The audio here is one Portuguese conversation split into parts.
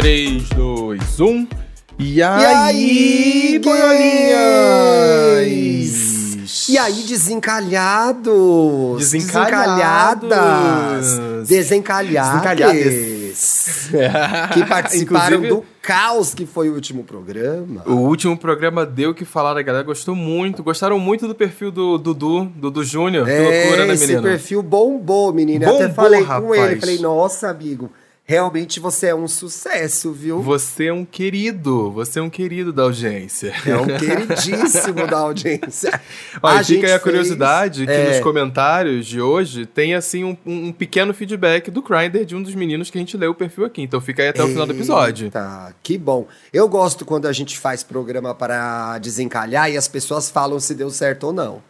3, 2, 1. E aí, boiolinhas? E aí, desencalhados? Desencalhados. Desencalhadas. Desencalhades. Que participaram do caos que foi o último programa. O último programa deu o que falar, a galera gostou muito. Gostaram muito do perfil do Dudu, Dudu Júnior. Que loucura, né, esse menino? perfil bombou, menina. Eu Até Bombou, falei com rapaz. ele, falei, nossa, amigo, realmente você é um sucesso, viu? Você é um querido, você é um querido da audiência. É um queridíssimo da audiência. Olha, A fica aí a curiosidade fez- que é. nos comentários de hoje tem assim um, um pequeno feedback do Grindr de um dos meninos que a gente leu o perfil aqui. Então fica aí até o final do episódio. Tá, que bom. Eu gosto quando a gente faz programa para desencalhar e as pessoas falam se deu certo ou não.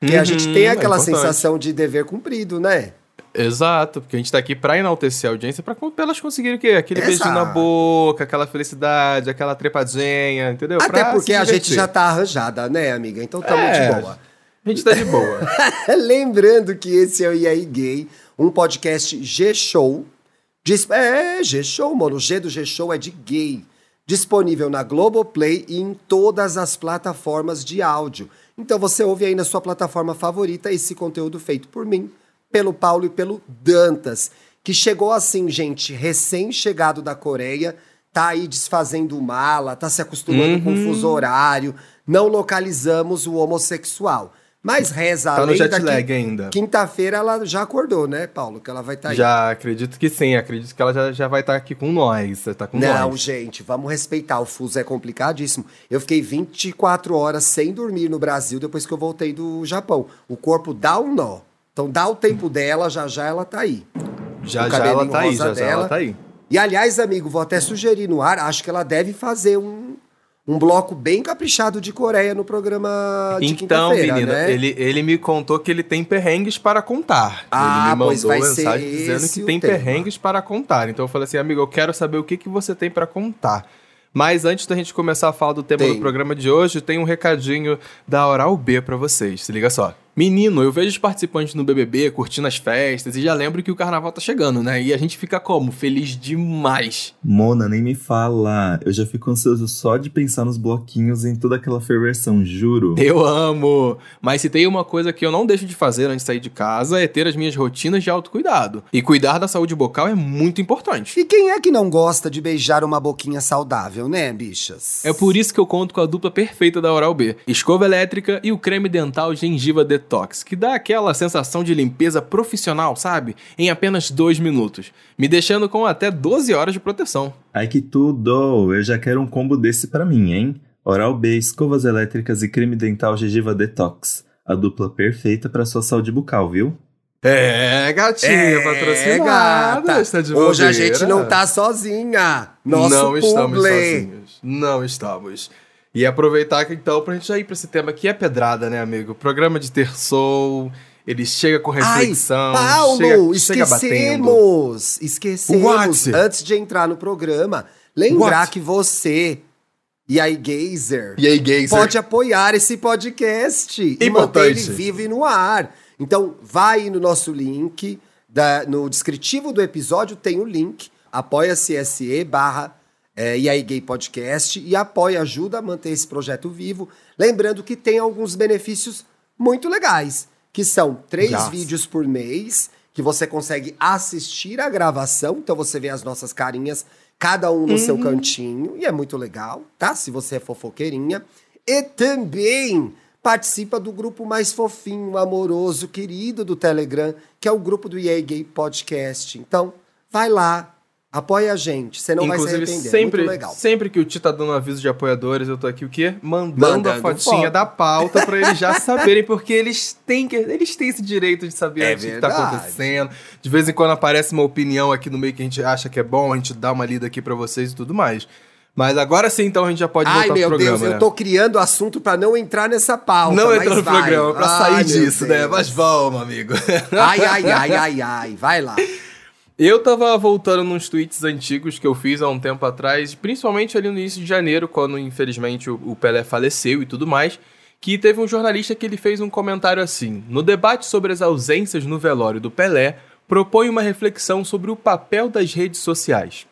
Porque a Uhum, gente tem é aquela importante. sensação de dever cumprido, né? Exato, porque a gente tá aqui pra enaltecer a audiência pra, pra elas conseguirem o quê? Aquele beijinho na Exato. boca, aquela felicidade, aquela trepadinha, entendeu? Até Pra porque a gente já tá arranjada, né, amiga? Então tamo É. de boa. A gente tá de boa. Lembrando que esse é o E aí Gay, um podcast G-Show. É, G-Show, mano. O G do G-Show é de gay. Disponível na Globoplay e em todas as plataformas de áudio. Então você ouve aí na sua plataforma favorita esse conteúdo feito por mim, pelo Paulo e pelo Dantas, que chegou assim, gente, recém-chegado da Coreia, tá aí desfazendo mala, tá se acostumando com o fuso horário, não localizamos o homossexual. Mas reza a Tá no lenda jet que lag ainda. Quinta-feira ela já acordou, né, Paulo? Que ela vai estar aí. Já acredito que sim, acredito que ela já, já vai estar aqui com nós. Tá com Não, nós. gente, vamos respeitar. O fuso é complicadíssimo. Eu fiquei 24 horas sem dormir no Brasil depois que eu voltei do Japão. O corpo dá um nó. Então dá o tempo dela, já já ela tá aí. Já já ela tá aí, já já ela tá aí. E aliás, amigo, vou até sugerir no ar, acho que ela deve fazer um, um bloco bem caprichado de Coreia no programa de Então, menina, né? ele, ele me contou que ele tem perrengues para contar. Ah, ele me pois mandou vai ser mensagem dizendo que tem tema. perrengues para contar. Então eu falei assim, amigo, eu quero saber o que, que você tem para contar. Mas antes da gente começar a falar do tema Tem. do programa de hoje, tem um recadinho da Oral B para vocês. Se liga só. Menino, eu vejo os participantes no BBB curtindo as festas e já lembro que o carnaval tá chegando, né? E a gente fica como? Feliz demais. Mona, nem me fala. Eu já fico ansioso só de pensar nos bloquinhos em toda aquela ferversão, juro. Eu amo! Mas se tem uma coisa que eu não deixo de fazer antes de sair de casa é ter as minhas rotinas de autocuidado. E cuidar da saúde bucal é muito importante. E quem é que não gosta de beijar uma boquinha saudável, né, bichas? É por isso que eu conto com a dupla perfeita da Oral B: escova elétrica e o creme dental gengiva detox, que dá aquela sensação de limpeza profissional, sabe? Em apenas dois minutos, me deixando com até 12 horas de proteção. Ai que tudo! Eu já quero um combo desse pra mim, hein? Oral B, escovas elétricas e creme dental gengiva detox. A dupla perfeita pra sua saúde bucal, viu? É, gatinha, É, patrocinada. gata. Está de Hoje a gente não tá sozinha. Nosso não estamos publi. sozinhos. Não estamos. E aproveitar que então pra gente já ir pra esse tema que é pedrada, né, amigo? Programa de ter soul, ele chega com reflexão, Ai, Paulo, chega, chega batendo. esquecemos. Esquecemos. What? Antes de entrar no programa, lembrar What? que você e aí, Gazer, E aí, gays? pode apoiar esse podcast e manter ele Importante. vivo e no ar. Então, vai no nosso link, da- no descritivo do episódio tem o link, apoia-se SE barra é, e aí Gay Podcast e apoia, ajuda a manter esse projeto vivo. Lembrando que tem alguns benefícios muito legais, que são três vídeos por mês, que você consegue assistir a gravação, então você vê as nossas carinhas, cada um no seu cantinho, e é muito legal, tá? Se você é fofoqueirinha. E também participa do grupo mais fofinho, amoroso, querido do Telegram, que é o grupo do EA Gay Podcast. Então, vai lá, apoia a gente, você não vai se Inclusive, arrepender. sempre, muito legal. sempre que o Ti tá dando aviso de apoiadores, eu tô aqui o quê? Mandando, Mandando a fotinha foto. da pauta pra eles já saberem, porque eles têm, que, eles têm esse direito de saber É o que tá acontecendo. De vez em quando aparece uma opinião aqui no meio que a gente acha que é bom, a gente dá uma lida aqui pra vocês e tudo mais. Mas agora sim, então, a gente já pode Ai, voltar meu pro programa, Deus, né? eu tô criando assunto pra não entrar nessa pauta. Não mas entra no vai. programa pra Ai, sair meu disso, né? Deus. Mas vamos, amigo. Ai, ai, ai, ai, ai, vai lá. Eu tava voltando nos tweets antigos que eu fiz há um tempo atrás, principalmente ali no início de janeiro, quando infelizmente o, Pelé faleceu e tudo mais, que teve um jornalista que ele fez um comentário assim: "No debate sobre as ausências no velório do Pelé, propõe uma reflexão sobre o papel das redes sociais.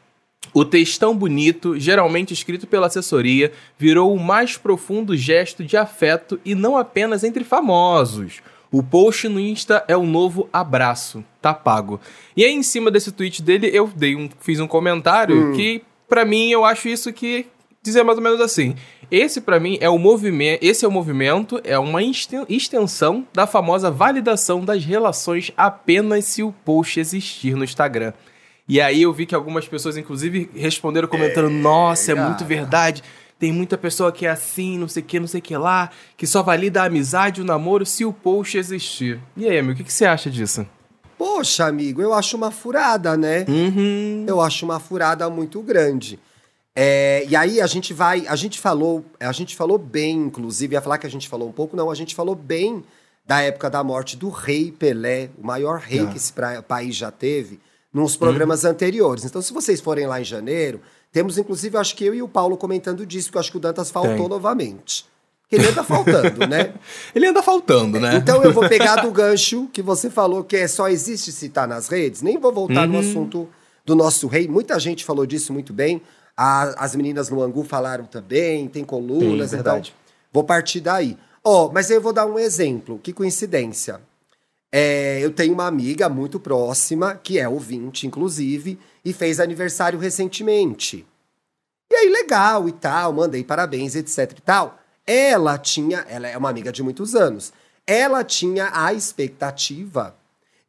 O textão bonito, geralmente escrito pela assessoria, virou o mais profundo gesto de afeto e não apenas entre famosos. O post no Insta é o novo abraço, tá pago. E aí, em cima desse tweet dele, eu dei um, fiz um comentário Hum. que, pra mim, eu acho isso que dizer mais ou menos assim. Esse, pra mim, é o movimento. Esse é o movimento, é uma exten- extensão da famosa validação das relações apenas se o post existir no Instagram. E aí eu vi que algumas pessoas, inclusive, responderam comentando: Nossa, é muito cara. verdade. Tem muita pessoa que é assim, não sei o que, não sei o que lá, que só valida a amizade e o namoro se o post existir. E aí, amigo, o que, que você acha disso? Poxa, amigo, eu acho uma furada, né? Uhum. Eu acho uma furada muito grande. É, e aí a gente vai, a gente falou, a gente falou bem, inclusive, ia falar que a gente falou um pouco, não, a gente falou bem da época da morte do rei Pelé, o maior rei Ah. que esse pra- país já teve, nos programas anteriores. Então, se vocês forem lá em janeiro, temos inclusive, acho que eu e o Paulo comentando disso, que eu acho que o Dantas faltou Tem. novamente. Ele anda faltando, né? Ele anda faltando, né? Então eu vou pegar do gancho que você falou que é só existe se tá nas redes. Nem vou voltar no Uhum. assunto do nosso rei. Muita gente falou disso muito bem. A- as meninas no Angu falaram também, tem colunas, Sim, então verdade. vou partir daí. Ó, mas eu vou dar um exemplo. Que coincidência. É, eu tenho uma amiga muito próxima, que é ouvinte, inclusive, e fez aniversário recentemente. E aí, legal e tal, mandei parabéns, etc e tal. Ela tinha, ela é uma amiga de muitos anos, ela tinha a expectativa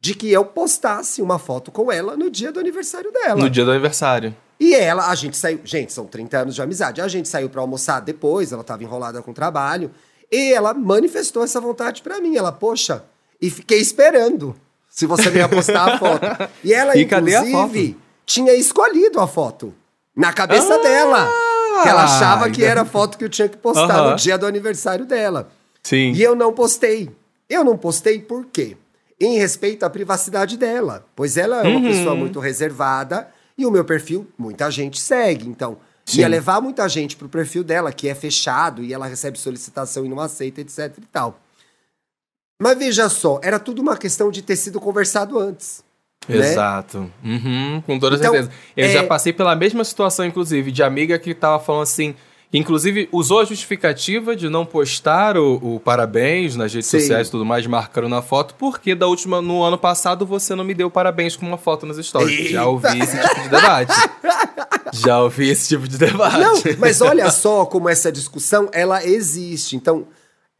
de que eu postasse uma foto com ela no dia do aniversário dela. No dia do aniversário. E ela, a gente saiu, gente, são 30 anos de amizade. A gente saiu pra almoçar depois, ela tava enrolada com o trabalho, e ela manifestou essa vontade pra mim. Ela, poxa, e fiquei esperando se você ia postar a foto. E ela, E inclusive, tinha escolhido a foto na cabeça Ah! dela. Que ela achava que Ainda- era a foto que eu tinha que postar no dia do aniversário dela. Sim. E eu não postei. Eu não postei por quê? Em respeito à privacidade dela. Pois ela é uma Uhum. pessoa muito reservada e o meu perfil muita gente segue. Então, Sim. ia levar muita gente pro perfil dela, que é fechado e ela recebe solicitação e não aceita, etc e tal. Mas veja só, era tudo uma questão de ter sido conversado antes. né? Exato. Uhum, com toda Então, certeza. Eu é- já passei pela mesma situação, inclusive, de amiga que tava falando assim. Inclusive, usou a justificativa de não postar o, o parabéns nas redes Sim. sociais e tudo mais, marcando na foto, porque da última, no ano passado você não me deu parabéns com uma foto nas stories. Já ouvi esse tipo de debate. Já ouvi esse tipo de debate. Não, mas olha só como essa discussão, ela existe. Então,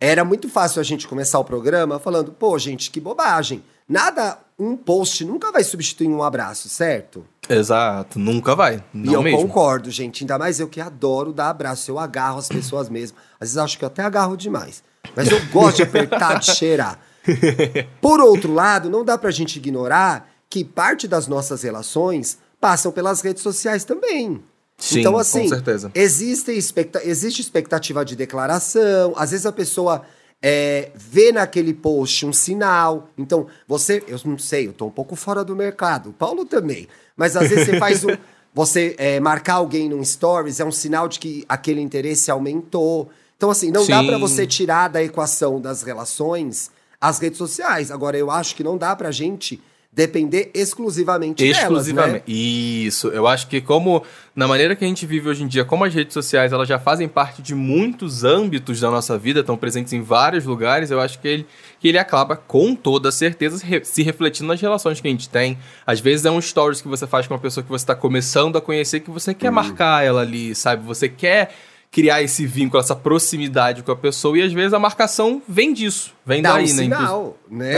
era muito fácil a gente começar o programa falando, pô, gente, que bobagem. Nada, um post nunca vai substituir um abraço, certo? Exato, nunca vai. Não e eu mesmo. concordo, gente. Ainda mais eu que adoro dar abraço. Eu agarro as pessoas mesmo. Às vezes acho que eu até agarro demais. Mas eu gosto de apertar, de cheirar. Por outro lado, não dá pra gente ignorar que parte das nossas relações passam pelas redes sociais também. Sim, então, com assim, certeza. Existe, expecta existe expectativa de declaração, às vezes a pessoa é, vê naquele post um sinal. Então, você, eu não sei, eu tô um pouco fora do mercado, o Paulo também. Mas às vezes você faz um. Você é, marcar alguém num stories é um sinal de que aquele interesse aumentou. Então, assim, não dá Sim. pra você tirar da equação das relações as redes sociais. Agora, eu acho que não dá pra gente depender exclusivamente, Exclusivamente. delas, né? Isso. Eu acho que como na maneira que a gente vive hoje em dia, como as redes sociais elas já fazem parte de muitos âmbitos da nossa vida, estão presentes em vários lugares, eu acho que ele, que ele acaba com toda certeza se re- se refletindo nas relações que a gente tem. Às vezes é um stories que você faz com uma pessoa que você está começando a conhecer, que você quer marcar ela ali, sabe? Você quer criar esse vínculo, essa proximidade com a pessoa, e às vezes a marcação vem disso, vem Dá um daí, né? Inclu- sinal, né?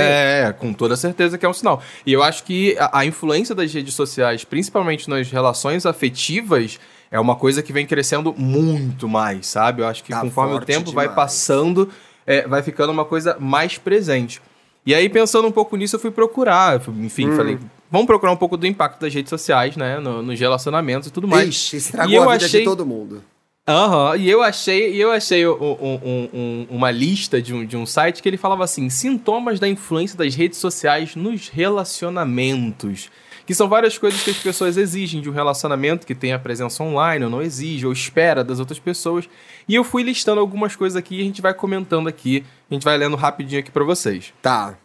é, com toda certeza que é um sinal. E eu acho que a, a influência das redes sociais, principalmente nas relações afetivas, é uma coisa que vem crescendo muito mais, sabe? Eu acho que Tá conforme o tempo vai demais. passando, é, vai ficando uma coisa mais presente. E aí, pensando um pouco nisso, eu fui procurar. Enfim, Hum. falei, vamos procurar um pouco do impacto das redes sociais, né? no- nos relacionamentos e tudo mais. Ixi, estragou E eu a vida achei- de todo mundo. Aham, e eu achei, eu achei um- um- um- um- uma lista de um, de um site que ele falava assim: sintomas da influência das redes sociais nos relacionamentos. Que são várias coisas que as pessoas exigem de um relacionamento que tenha presença online, ou não exige, ou espera das outras pessoas. E eu fui listando algumas coisas aqui e a gente vai comentando aqui, a gente vai lendo rapidinho aqui pra vocês. Tá.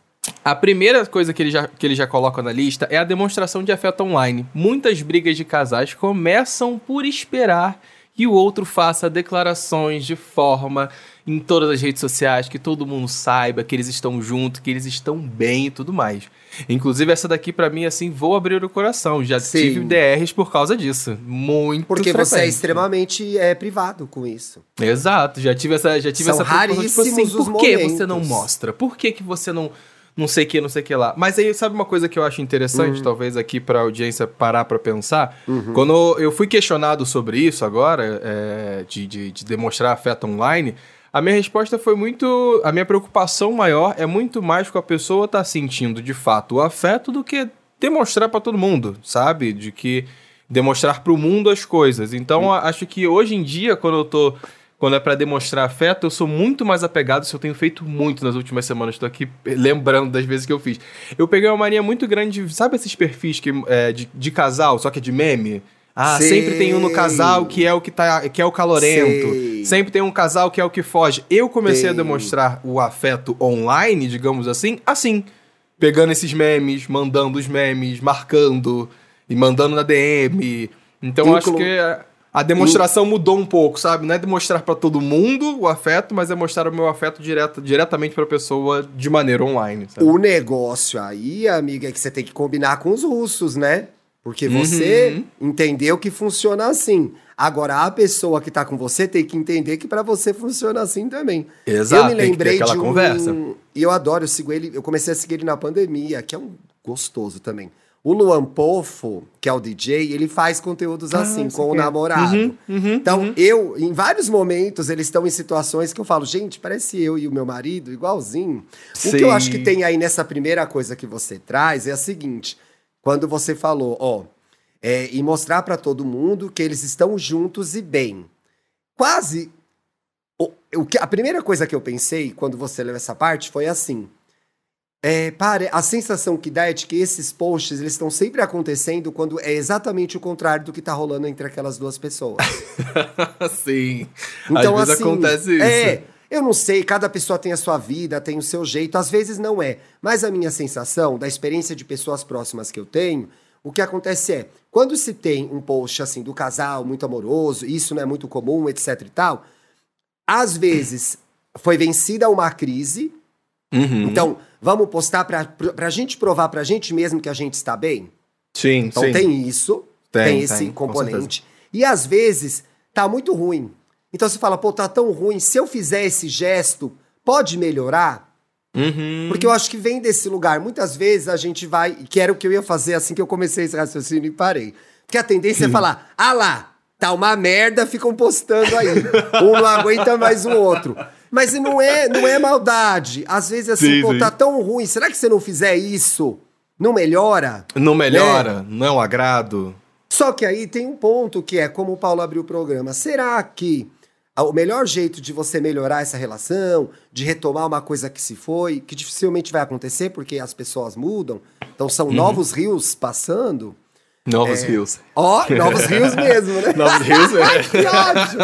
A primeira coisa que ele, já, que ele já coloca na lista é a demonstração de afeto online. Muitas brigas de casais começam por esperar que o outro faça declarações de forma em todas as redes sociais, que todo mundo saiba que eles estão juntos, que eles estão bem e tudo mais. Inclusive, essa daqui, para mim, assim, vou abrir o coração. Já Sim. tive DRs por causa disso. Muito Porque você é frequente. extremamente é, privado com isso. Exato, já tive essa, já tive São essa preocupação, tipo assim, raríssimos os por que momentos. você não mostra? Por que, que você não não sei que, não sei que lá? Mas aí sabe uma coisa que eu acho Hum. interessante, talvez aqui pra audiência parar pra pensar? Uhum. Quando eu fui questionado sobre isso agora, é, de, de, de demonstrar afeto online, a minha resposta foi muito. A minha preocupação maior é muito mais com a pessoa tá sentindo de fato o afeto do que demonstrar pra todo mundo, sabe? De que demonstrar pro mundo as coisas. Então, a- acho que hoje em dia, quando eu tô. Quando é pra demonstrar afeto, eu sou muito mais apegado. Isso eu tenho feito muito nas últimas semanas. Estou aqui lembrando das vezes que eu fiz. Eu peguei uma mania muito grande. de- Sabe esses perfis que, é, de, de casal, só que é de meme? Ah, Sei. sempre tem um no casal que é o que, tá, que é o calorento. Sei. Sempre tem um casal que é o que foge. Eu comecei a demonstrar o afeto online, digamos assim, assim. Pegando esses memes, mandando os memes, marcando e mandando na DM. Então eu acho Inclu- que a- a demonstração mudou um pouco, sabe? Não é demonstrar pra todo mundo o afeto, mas é mostrar o meu afeto direto, diretamente pra pessoa de maneira online, sabe? O negócio aí, amiga, é que você tem que combinar com os russos, né? Porque você Uhum. entendeu que funciona assim. Agora, a pessoa que tá com você tem que entender que pra você funciona assim também. Exato, eu me lembrei aquela de um... conversa. E eu adoro, eu sigo ele, eu comecei a seguir ele na pandemia, que é um gostoso também. O Luan Poffo, que é o DJ, ele faz conteúdos assim, Ah, sei com o é. namorado. Uhum, uhum, então, uhum. eu, em vários momentos, eles estão em situações que eu falo, gente, parece eu e o meu marido, igualzinho. O que eu Sim. acho que tem aí nessa primeira coisa que você traz é a seguinte: quando você falou, ó, é, e mostrar pra todo mundo que eles estão juntos e bem. Quase. O, o que, a primeira coisa que eu pensei quando você leu essa parte foi assim. É, pare, a sensação que dá é de que esses posts eles estão sempre acontecendo quando é exatamente o contrário do que tá rolando entre aquelas duas pessoas. Sim. Então, Às vezes assim, acontece isso. É, eu não sei, cada pessoa tem a sua vida, tem o seu jeito, às vezes não é. Mas a minha sensação, da experiência de pessoas próximas que eu tenho, o que acontece é, quando se tem um post assim do casal muito amoroso, isso não é muito comum, etc e tal, às vezes foi vencida uma crise, Uhum. então vamos postar pra, pra gente provar pra gente mesmo que a gente está bem? sim, Então sim. tem isso, Tem, tem, esse tem, com componente. E às vezes tá muito ruim. Então você fala, pô, tá tão ruim, se eu fizer esse gesto, pode melhorar? Uhum. Porque eu acho que vem desse lugar. Muitas vezes a gente vai, que era o que eu ia fazer assim que eu comecei esse raciocínio e parei. Porque a tendência é falar, ah lá, tá uma merda, ficam postando aí. um não aguenta mais o outro. Mas não é, não é maldade. Às vezes assim, Sim, pô, sim. tá tão ruim, será que você não fizer isso, não melhora? Não melhora, não é um agrado. Só que aí tem um ponto que é como o Paulo abriu o programa. Será que o melhor jeito de você melhorar essa relação, de retomar uma coisa que se foi, que dificilmente vai acontecer porque as pessoas mudam, então são novos rios passando. Novos rios. Ó, novos rios mesmo, né? Novos rios, é. que ódio!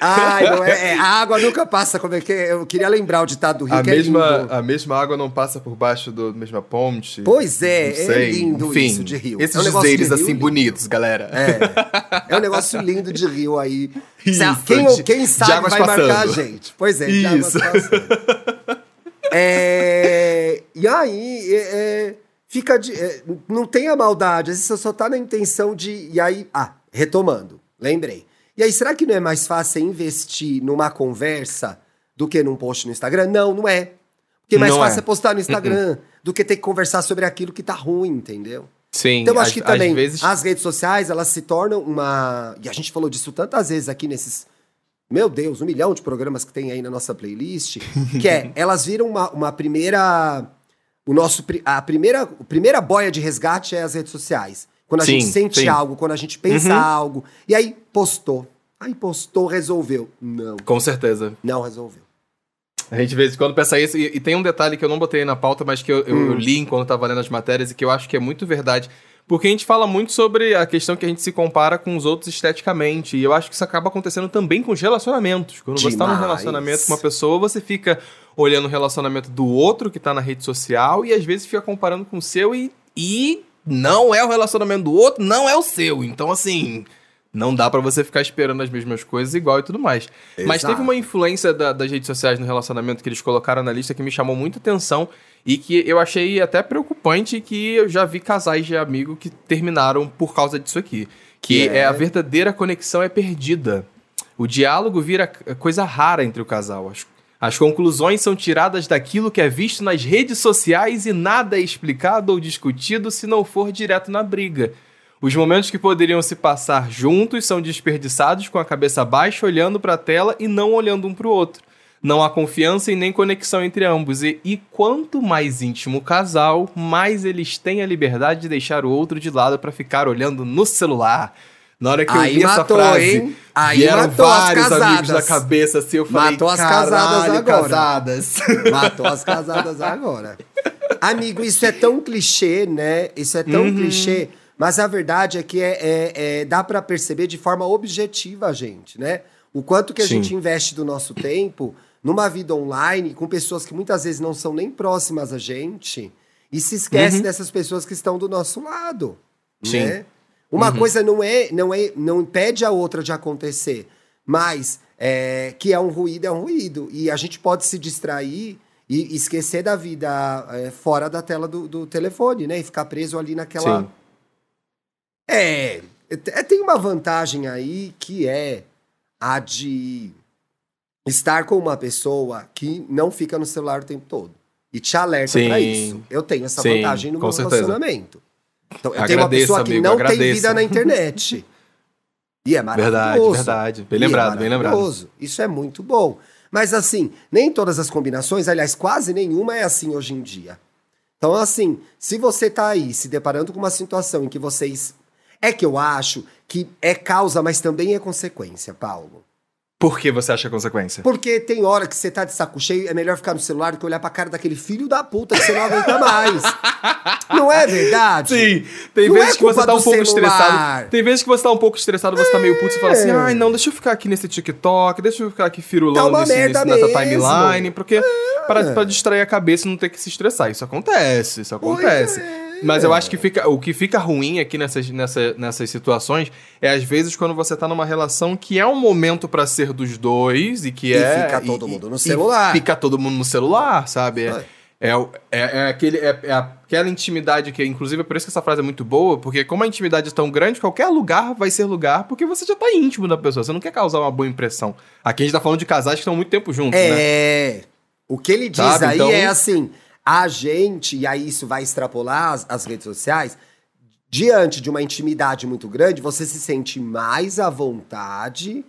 Ai, não é, é, A água nunca passa, como é que é? Eu queria lembrar o ditado do Rio, A é mesma, lindo. a mesma água não passa por baixo da mesma ponte. Pois é, é lindo Enfim, isso de rio. Esses É um de rio assim lindo. bonitos, galera. É. É um negócio lindo de rio aí. Isso, quem, de- quem sabe vai marcar a passando. gente. Pois é, de águas Isso. passando. É, e aí, é, é, fica de, é, não tem a maldade, às vezes você só tá na intenção de. E aí, ah, retomando, lembrei. E aí, será que não é mais fácil investir numa conversa do que num post no Instagram? Não, não é. Porque mais Não fácil é. é postar no Instagram do que ter que conversar sobre aquilo que tá ruim, entendeu? Sim, Então, eu acho que também vezes... as redes sociais, elas se tornam uma. E a gente falou disso tantas vezes aqui nesses. Meu Deus, um milhão de programas que tem aí na nossa playlist. que é, elas viram uma, uma primeira. O nosso. A primeira, a primeira boia de resgate é as redes sociais. Quando a Sim, gente sente sim. algo, quando a gente pensa Uhum. algo. E aí postou. Aí postou, resolveu. Não, Com certeza. não resolveu. A gente de vez em quando pensa isso, e, e tem um detalhe que eu não botei aí na pauta, mas que eu, eu- Hum. eu li enquanto eu tava lendo as matérias e que eu acho que é muito verdade. Porque a gente fala muito sobre a questão que a gente se compara com os outros esteticamente. E eu acho que isso acaba acontecendo também com os relacionamentos. Quando você tá num Demais. relacionamento com uma pessoa, você fica olhando o relacionamento do outro que tá na rede social e às vezes fica comparando com o seu e, e não é o relacionamento do outro, não é o seu. Então, assim, não dá pra você ficar esperando as mesmas coisas igual e tudo mais. Mas Exato. teve uma influência da- das redes sociais no relacionamento que eles colocaram na lista que me chamou muita atenção e que eu achei até preocupante que eu já vi casais de amigo que terminaram por causa disso aqui. Que é. é? a verdadeira conexão é perdida. O diálogo vira coisa rara entre o casal. As, as conclusões são tiradas daquilo que é visto nas redes sociais e nada é explicado ou discutido se não for direto na briga. Os momentos que poderiam se passar juntos são desperdiçados com a cabeça baixa, olhando para a tela e não olhando um para o outro. Não há confiança e nem conexão entre ambos. E, e quanto mais íntimo o casal, mais eles têm a liberdade de deixar o outro de lado para ficar olhando no celular. Na hora que eu Aí vi essa matou, frase, hein? Aí vieram vários amigos na cabeça assim, eu falei, Matou as "Caralho, casadas agora." casadas. Matou as casadas agora. Amigo, isso é tão clichê, né? Isso é tão Uhum. clichê. Mas a verdade é que é, é- é- dá pra perceber de forma objetiva, gente, né? O quanto que a Sim. gente investe do nosso tempo numa vida online com pessoas que muitas vezes não são nem próximas a gente e se esquece dessas pessoas que estão do nosso lado. Uhum. Sim. Né? Uma coisa não é, não é, não impede a outra de acontecer, mas é, que é um ruído, é um ruído. E a gente pode se distrair e esquecer da vida é, fora da tela do, do telefone, né? E ficar preso ali naquela. Sim. É, é, tem uma vantagem aí que é a de estar com uma pessoa que não fica no celular o tempo todo e te alerta pra isso. Eu tenho essa Sim, vantagem no meu certeza. relacionamento. Então, eu tenho uma pessoa que amigo, não tem agradeça. vida na internet. E é Verdade, maravilhoso. verdade. Bem E é lembrado, bem lembrado. maravilhoso. Isso é muito bom. Mas assim, nem todas as combinações, aliás, quase nenhuma é assim hoje em dia. Então, assim, se você tá aí se deparando com uma situação em que vocês. É que eu acho que é causa, mas também é consequência, Paulo. Por que você acha consequência? Porque tem hora que você tá de saco cheio, é melhor ficar no celular do que olhar pra cara daquele filho da puta que você não aguenta mais. não é verdade? Sim, tem Não vezes é que você tá um pouco celular. estressado. Tem vezes que você tá um pouco estressado, você tá meio puto e fala assim: É. ai, não, deixa eu ficar aqui nesse TikTok, deixa eu ficar aqui Tá firulando uma nesse, nessa timeline, porque para, pra distrair a cabeça e não ter que se estressar. Isso acontece, isso acontece. é. Mas eu acho que fica, o que fica ruim aqui nessas, nessa, nessas situações é às vezes quando você tá numa relação que é um momento pra ser dos dois e que E é. fica todo mundo no e celular. Fica todo mundo no celular, sabe? É, É. é, é, é aquele, é, é aquela intimidade que, inclusive, é por isso que essa frase é muito boa, porque como a intimidade é tão grande, qualquer lugar vai ser lugar, porque você já tá íntimo da pessoa, você não quer causar uma boa impressão. Aqui a gente tá falando de casais que estão muito tempo juntos, né? É. O que ele diz Sabe, aí então- é assim: a gente, e aí isso vai extrapolar as, as redes sociais, diante de uma intimidade muito grande, você se sente mais à vontade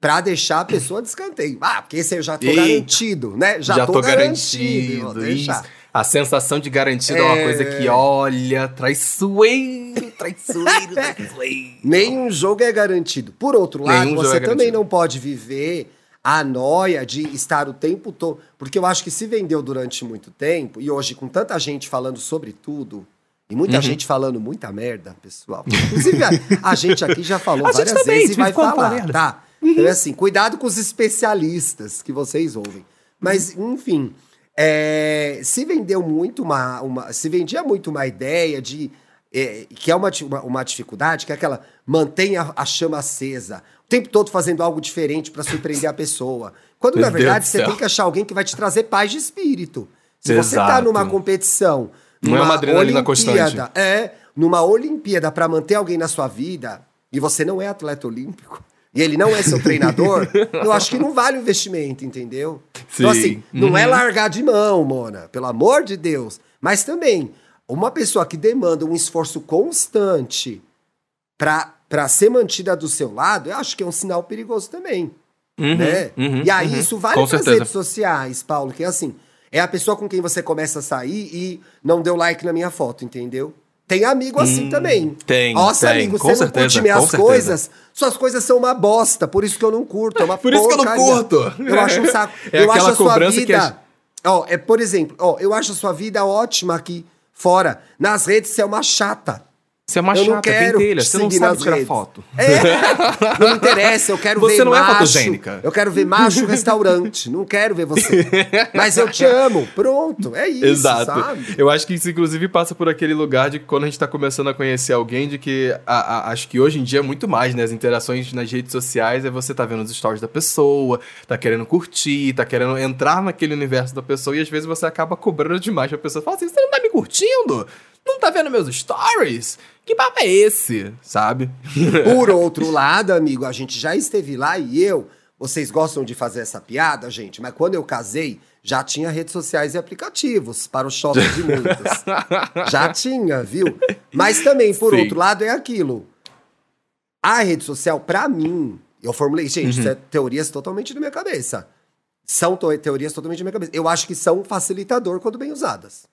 pra deixar a pessoa de escanteio. Ah, porque esse eu já tô Eita. garantido, né? Já, tô, garantido. vou deixar. isso. A sensação de garantido é, uma É. coisa que, olha, traiçoeiro, traiçoeiro, traiçoeiro. Nenhum jogo é garantido. Por outro lado, Nenhum você é também garantido. não pode viver a noia de estar o tempo todo. Porque eu acho que se vendeu durante muito tempo, e hoje, com tanta gente falando sobre tudo, e muita Uhum. gente falando muita merda, pessoal. Inclusive, a, a gente aqui já falou A várias também, vezes e vai falar, tá? Então é assim, cuidado com os especialistas que vocês ouvem. Mas, enfim, é, se vendeu muito uma, uma. Se vendia muito uma ideia de. é, que é uma, uma, uma dificuldade, que é aquela mantenha a chama acesa. O tempo todo fazendo algo diferente pra surpreender a pessoa. Quando, na Meu verdade, Deus você tem que achar alguém que vai te trazer paz de espírito. Se você tá Exato. numa competição. Não é numa uma adrenalina constante. Olimpíada, É, numa Olimpíada pra manter alguém na sua vida, e você não é atleta olímpico, e ele não é seu treinador, eu acho que não vale o investimento, entendeu? Então, Sim. assim, não é Uhum. largar de mão, Mona, pelo amor de Deus. Mas também, uma pessoa que demanda um esforço constante pra, pra ser mantida do seu lado, eu acho que é um sinal perigoso também Uhum, né? uhum, e aí uhum. isso vale para as redes sociais, Paulo, que é assim, é a pessoa com quem você começa a sair e não deu like na minha foto, entendeu? Tem amigo assim Hum, também. tem, Nossa, tem, amigo, você certeza, não curte minhas com certeza. coisas, suas coisas são uma bosta, por isso que eu não curto, é uma Por isso que eu não curto. Eu acho um saco. É eu acho a sua vida... Ó, é, por exemplo, ó, eu acho a sua vida ótima aqui fora. Nas redes você é uma chata. Você é uma Eu não chata, quero pentelha, você não sabe tirar redes. foto. É, não me interessa, eu quero Você ver não é fotogênica. Eu quero ver macho restaurante, não quero ver você. Mas eu te amo, pronto, é isso, Exato. sabe? Eu acho que isso, inclusive, passa por aquele lugar de que quando a gente tá começando a conhecer alguém, de que a- a- acho que hoje em dia é muito mais, né? As interações nas redes sociais é você tá vendo os stories da pessoa, tá querendo curtir, tá querendo entrar naquele universo da pessoa e às vezes você acaba cobrando demais pra pessoa. Fala assim, você não tá me curtindo? Não tá vendo meus stories? Que papo é esse? Sabe? Por outro lado, amigo, a gente já esteve lá e eu. Vocês gostam de fazer essa piada, gente? Mas quando eu casei, já tinha redes sociais e aplicativos para o shopping de muitas. já tinha, viu? Mas também, por Sim. outro lado, é aquilo. A rede social, pra mim, eu formulei, gente, Uhum. isso é teorias totalmente da minha cabeça. São teorias totalmente da minha cabeça. Eu acho que são um facilitador quando bem usadas.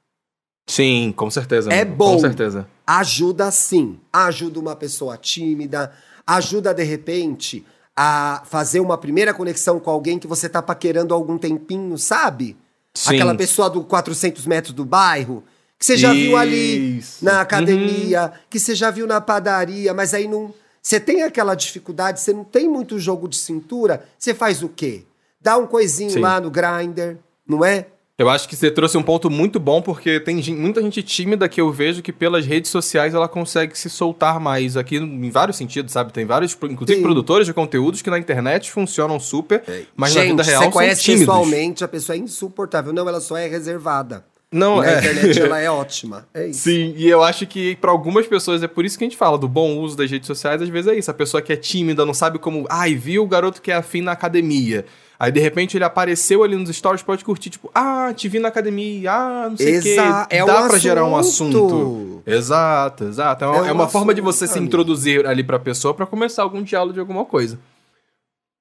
Sim, com certeza. É bom. Com certeza. Ajuda sim. Ajuda uma pessoa tímida. Ajuda, de repente, a fazer uma primeira conexão com alguém que você tá paquerando há algum tempinho, sabe? Sim. Aquela pessoa do 400 metros do bairro. Que você já viu ali Isso. na academia, que você já viu na padaria, mas aí não. Você tem aquela dificuldade, você não tem muito jogo de cintura, você faz o quê? Dá um coisinho Sim. lá no grinder, não é? Eu acho que você trouxe um ponto muito bom, porque tem muita gente tímida que eu vejo que pelas redes sociais ela consegue se soltar mais aqui em vários sentidos, sabe? Tem vários, inclusive Sim. produtores de conteúdos que na internet funcionam super, mas Gente, na vida real você são conhece tímidos. pessoalmente, a pessoa é insuportável. Não, ela só é reservada. Não, Na é. internet ela é ótima. É isso. Sim, e eu acho que pra algumas pessoas é por isso que a gente fala do bom uso das redes sociais, às vezes é isso. A pessoa que é tímida, não sabe como. Ai, viu o garoto que é afim na academia. Aí, de repente, ele apareceu ali nos stories, pode curtir, tipo, ah, te vi na academia, ah, não sei o quê. É Dá pra gerar um assunto. assunto. Exato, exato. É uma, É é uma forma de assunto, você se amigo. introduzir ali pra pessoa pra começar algum diálogo de alguma coisa.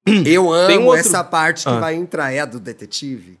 Eu amo um outro- essa parte que Ah. vai entrar. É a do detetive?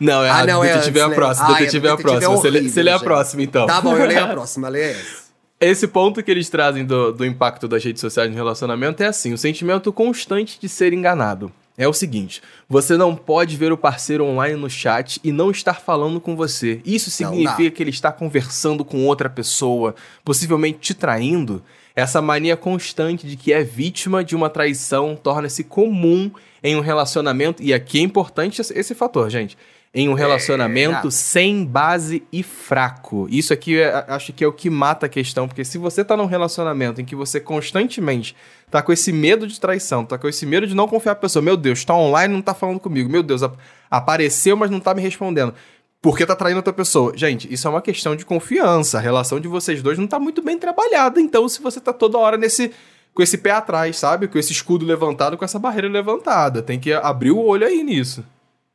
Não, é Ah, a não, é detetive é, a né? próxima. Detetive é a é próxima. Você lê- horrível, Você lê a próxima, então. Tá bom, eu leio a próxima, lê essa. Esse ponto que eles trazem do, do impacto das redes sociais no relacionamento é assim: o sentimento constante de ser enganado. É o seguinte: você não pode ver o parceiro online no chat e não estar falando com você. Isso Não significa dá. que ele está conversando com outra pessoa, possivelmente te traindo. Essa mania constante de que é vítima de uma traição torna-se comum em um relacionamento, e aqui é importante esse fator, gente. Em um relacionamento gato. sem base e fraco. Isso aqui é- acho que é o que mata a questão, porque se você tá num relacionamento em que você constantemente tá com esse medo de traição, tá com esse medo de não confiar na pessoa, meu Deus, tá online e não tá falando comigo, meu Deus, ap- apareceu, mas não tá me respondendo. Porque tá traindo outra pessoa. Gente, isso é uma questão de confiança. A relação de vocês dois não tá muito bem trabalhada. Então, se você tá toda hora nesse com esse pé atrás, sabe? Com esse escudo levantado, com essa barreira levantada. Tem que abrir o olho aí nisso.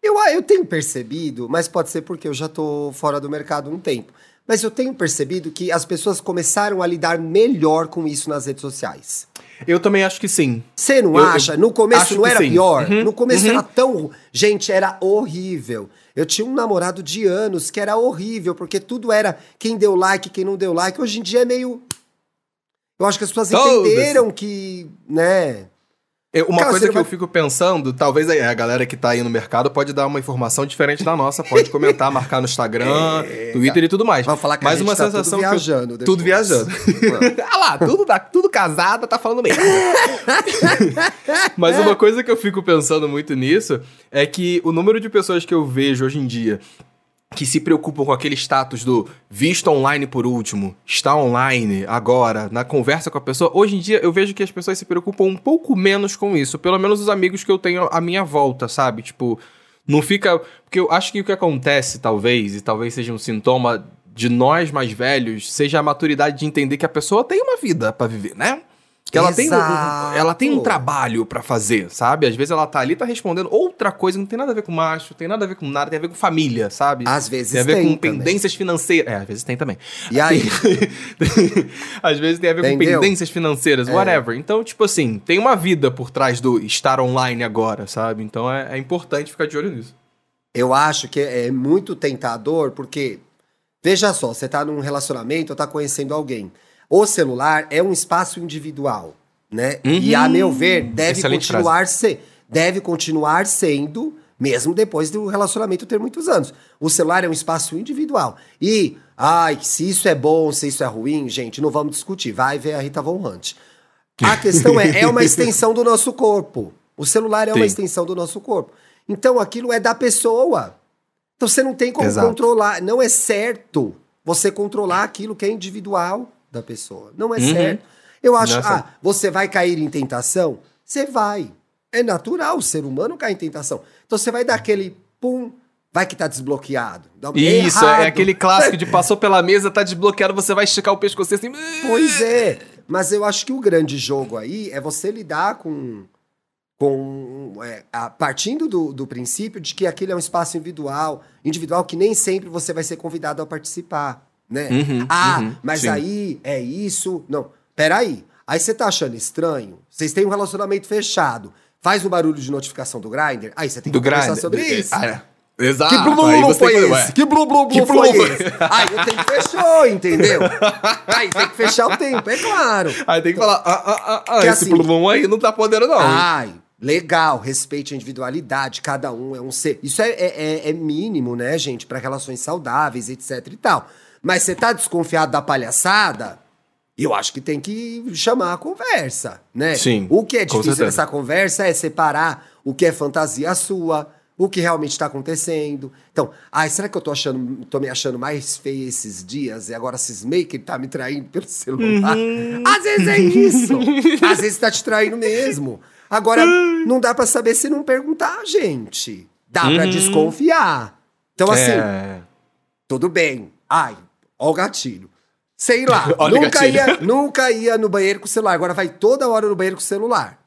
Eu, ah, eu tenho percebido, mas pode ser porque eu já tô fora do mercado há um tempo. Mas eu tenho percebido que as pessoas começaram a lidar melhor com isso nas redes sociais. Eu também acho que sim. Você não Eu- eu acha? No começo não era sim. pior? Uhum, No começo uhum. era tão. Gente, era horrível. Eu tinha um namorado de anos que era horrível, porque tudo era quem deu like, quem não deu like. Hoje em dia é meio. Eu acho que as pessoas Todas. entenderam que, né? Eu- uma Cara, coisa que eu vai- fico pensando, talvez a a galera que tá aí no mercado pode dar uma informação diferente da nossa, pode comentar, marcar no Instagram, Twitter e tudo mais. Vamos falar que Mas a gente uma tá sensação tudo eu- viajando. Tudo viajando. ah lá, tudo, tudo casada, tá falando bem. Mas uma coisa que eu fico pensando muito nisso é que o número de pessoas que eu vejo hoje em dia que se preocupam com aquele status do visto online por último, está online agora, na conversa com a pessoa. Hoje em dia eu vejo que as pessoas se preocupam um pouco menos com isso, pelo menos os amigos que eu tenho à minha volta, sabe? Tipo, não fica. Porque eu acho que o que acontece, talvez, e talvez seja um sintoma de nós mais velhos, seja a maturidade de entender que a pessoa tem uma vida pra viver, né? Que ela tem, um, ela tem um trabalho pra fazer, sabe? Às vezes ela tá ali, tá respondendo outra coisa, não tem nada a ver com macho, tem nada a ver com nada, tem a ver com família, sabe? Às vezes tem a ver tem com também. pendências financeiras. É, às vezes tem também. E aí? às vezes tem a ver Entendeu? com pendências financeiras, É. whatever. Então, tipo assim, tem uma vida por trás do estar online agora, sabe? Então é, é importante ficar de olho nisso. Eu acho que é muito tentador, porque, veja só, você tá num relacionamento ou tá conhecendo alguém. O celular é um espaço individual, né? E a meu ver, deve Uhum. Excelente continuar, se, deve continuar sendo Mesmo depois do relacionamento ter muitos anos. O celular é um espaço individual. E, ai, se isso é bom, se isso é ruim, gente, não vamos discutir. Vai ver a Rita Von Hunt. A questão é, é uma extensão do nosso corpo. O celular é uma Sim. extensão do nosso corpo. Então aquilo é da pessoa. Então você não tem como Exato. controlar. Não é certo você controlar aquilo que é individual da pessoa. Não é Uhum. certo. Eu acho, é certo. ah, você vai cair em tentação? Você vai. É natural, o ser humano cai em tentação. Então você vai dar aquele pum, vai que tá desbloqueado. Um- Isso, errado. é aquele clássico de passou pela mesa, tá desbloqueado, você vai esticar o pescoço assim. Pois é. Mas eu acho que o grande jogo aí é você lidar com. com é, a- partindo do, do princípio de que aquele é um espaço individual, individual que nem sempre você vai ser convidado a participar. Né? Uhum, ah, uhum, mas sim. aí é isso. Não, peraí. Aí você tá achando estranho? Vocês têm um relacionamento fechado. Faz o barulho de notificação do Grinder. Aí você tem que Do conversar grind. sobre isso. Ah, é. Exato. Que blu blu blu foi esse? ué. Que blu blu blu foi esse? Aí o tempo fechou, entendeu? Aí tem que fechar o tempo, é claro. Aí tem que falar, ah, ah, ah, ah, Que esse assim- plumão aí não tá podendo não. Ai, legal, respeite a individualidade, cada um é um ser. Isso é, é- é- é mínimo, né, gente, para relações saudáveis, etc e tal. Mas você tá desconfiado da palhaçada? Eu acho que tem que chamar a conversa, né? Sim, O que é difícil nessa conversa é separar o que é fantasia sua, o que realmente está acontecendo. Então, ai, será que eu tô achando, tô me achando mais feia esses dias e agora cismei que ele tá me traindo pelo celular? Uhum. Às vezes é isso. Às vezes tá te traindo mesmo. Agora, não dá pra saber se não perguntar, gente. Dá pra desconfiar. Então, assim, Uhum. É. tudo bem. Ai, ó o gatilho. Sei lá, nunca ia, nunca ia no banheiro com o celular. Agora vai toda hora no banheiro com o celular.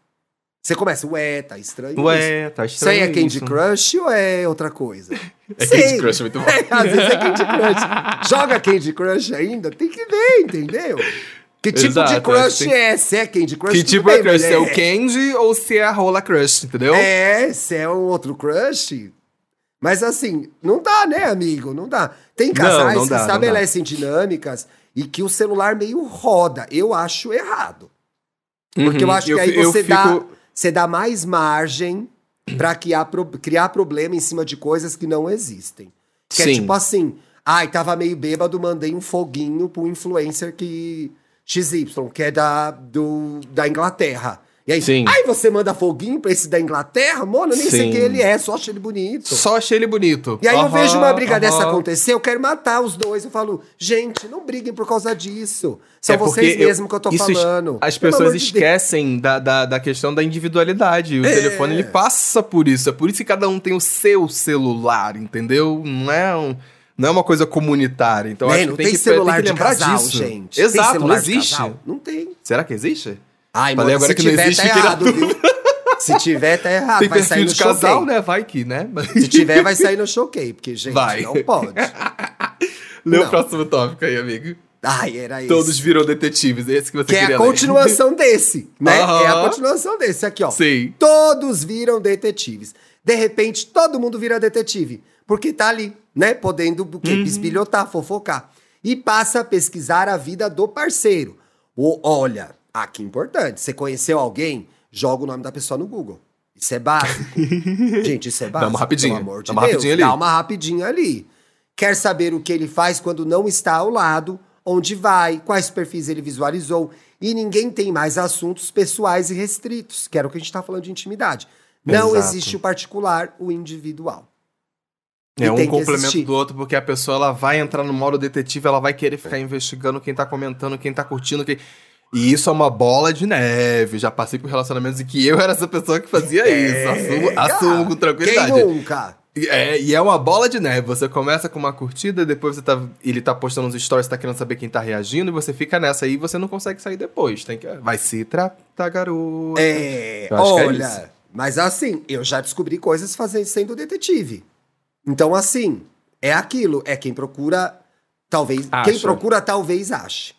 Você começa, ué, tá estranho isso. Ué, tá Isso aí estranho é Candy isso. Crush ou é outra coisa? É Sei. Candy Crush, muito bom. É, às vezes é Candy Crush. Joga Candy Crush ainda, tem que ver, entendeu? Que tipo Exato, de crush tem- é? Se é Candy Crush, Que tipo bem, é crush? Se é o Candy ou se é a rola crush, entendeu? É, se é um outro crush. Mas assim, não dá, né, amigo? Não dá. Tem Não, casais não dá, que não estabelecem dinâmicas e que o celular meio roda. Eu acho errado. Porque eu Uhum, acho que aí você, dá, fico- você dá mais margem pra criar, pro- criar problema em cima de coisas que não existem. Que é Sim. tipo assim, ai, tava meio bêbado, mandei um foguinho pro influencer que XY, que é da, do, da Inglaterra. E aí, Sim. ai, você manda foguinho pra esse da Inglaterra? Mano, eu nem sei Sim. quem ele é, só acho ele bonito. Só achei ele bonito. E aí eu Aham, vejo uma briga aham. dessa acontecer, eu quero matar os dois. Eu falo, gente, não briguem por causa disso. São É vocês eu- mesmo que eu tô isso falando. As pessoas amor de esquecem da, da, da questão da individualidade. O É. telefone ele passa por isso. É por isso que cada um tem o seu celular, entendeu? Não é, um, não é uma coisa comunitária. Então Né, acho não que tem, tem que, celular tem que de lembrar casal, disso. gente. Exato, não de existe. Não tem. Será que existe? Ai, Falei mano, agora se que não tiver, existe, tá não- errado, viu? Se tiver, tá errado. tem vai sair no de casal, né? Vai que, né? Se tiver, vai sair no choquei, porque, gente, Vai. não pode. Lê o Não. próximo tópico aí, amigo. Ai, era isso. Todos viram detetives. Esse que você Que é queria a ler. continuação desse, né? É a continuação desse aqui, ó. Sim. Todos viram detetives. De repente, todo mundo vira detetive. Porque tá ali, né? Podendo o quê? Uhum. Bisbilhotar, fofocar. E passa a pesquisar a vida do parceiro. O, olha, aqui importante. Você conheceu alguém? Joga o nome da pessoa no Google. Isso é básico. Gente, isso é básico. uma rapidinha, Pelo amor de dá uma Deus. rapidinha ali. Dá uma rapidinha ali. Quer saber o que ele faz quando não está ao lado, onde vai, quais perfis ele visualizou. E ninguém tem mais assuntos pessoais e restritos, que era o que a gente está falando de intimidade. Não Exato. existe o particular, o individual. É E um que complemento do outro, porque a pessoa ela vai entrar no modo detetive, ela vai querer ficar investigando quem tá comentando, quem tá curtindo, quem. E isso é uma bola de neve. Já passei por relacionamentos em que eu era essa pessoa que fazia isso. Assumo, assumo com tranquilidade. Quem nunca? E É, e é uma bola de neve. Você começa com uma curtida, depois você tá, ele tá postando uns stories, tá querendo saber quem tá reagindo, e você fica nessa aí e você não consegue sair depois. Tem que, vai se tratar, garoto. É, é olha, isso. mas assim, eu já descobri coisas fazendo, sendo detetive. Então, assim, é aquilo. É quem procura, talvez. Acha. Quem procura, talvez ache.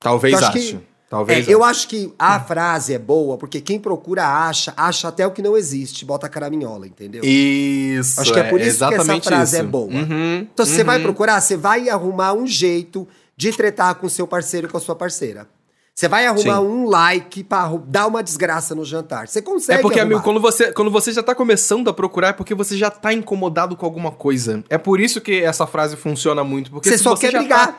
Talvez acho ache. Talvez É, eu acho que a frase é boa, porque quem procura acha, acha até o que não existe, bota a caraminhola, entendeu? Isso. Acho que é por isso que essa frase isso. é boa. Uhum, Então, se você vai uhum. procurar, você vai arrumar um jeito de tretar com seu parceiro com a sua parceira. Você vai arrumar Sim. um like pra arru- dar uma desgraça no jantar. Você consegue É porque, amigo, arrumar. quando você, quando você já tá começando a procurar, é porque você já tá incomodado com alguma coisa. É por isso que essa frase funciona muito. Porque Você só você quer brigar. Tá...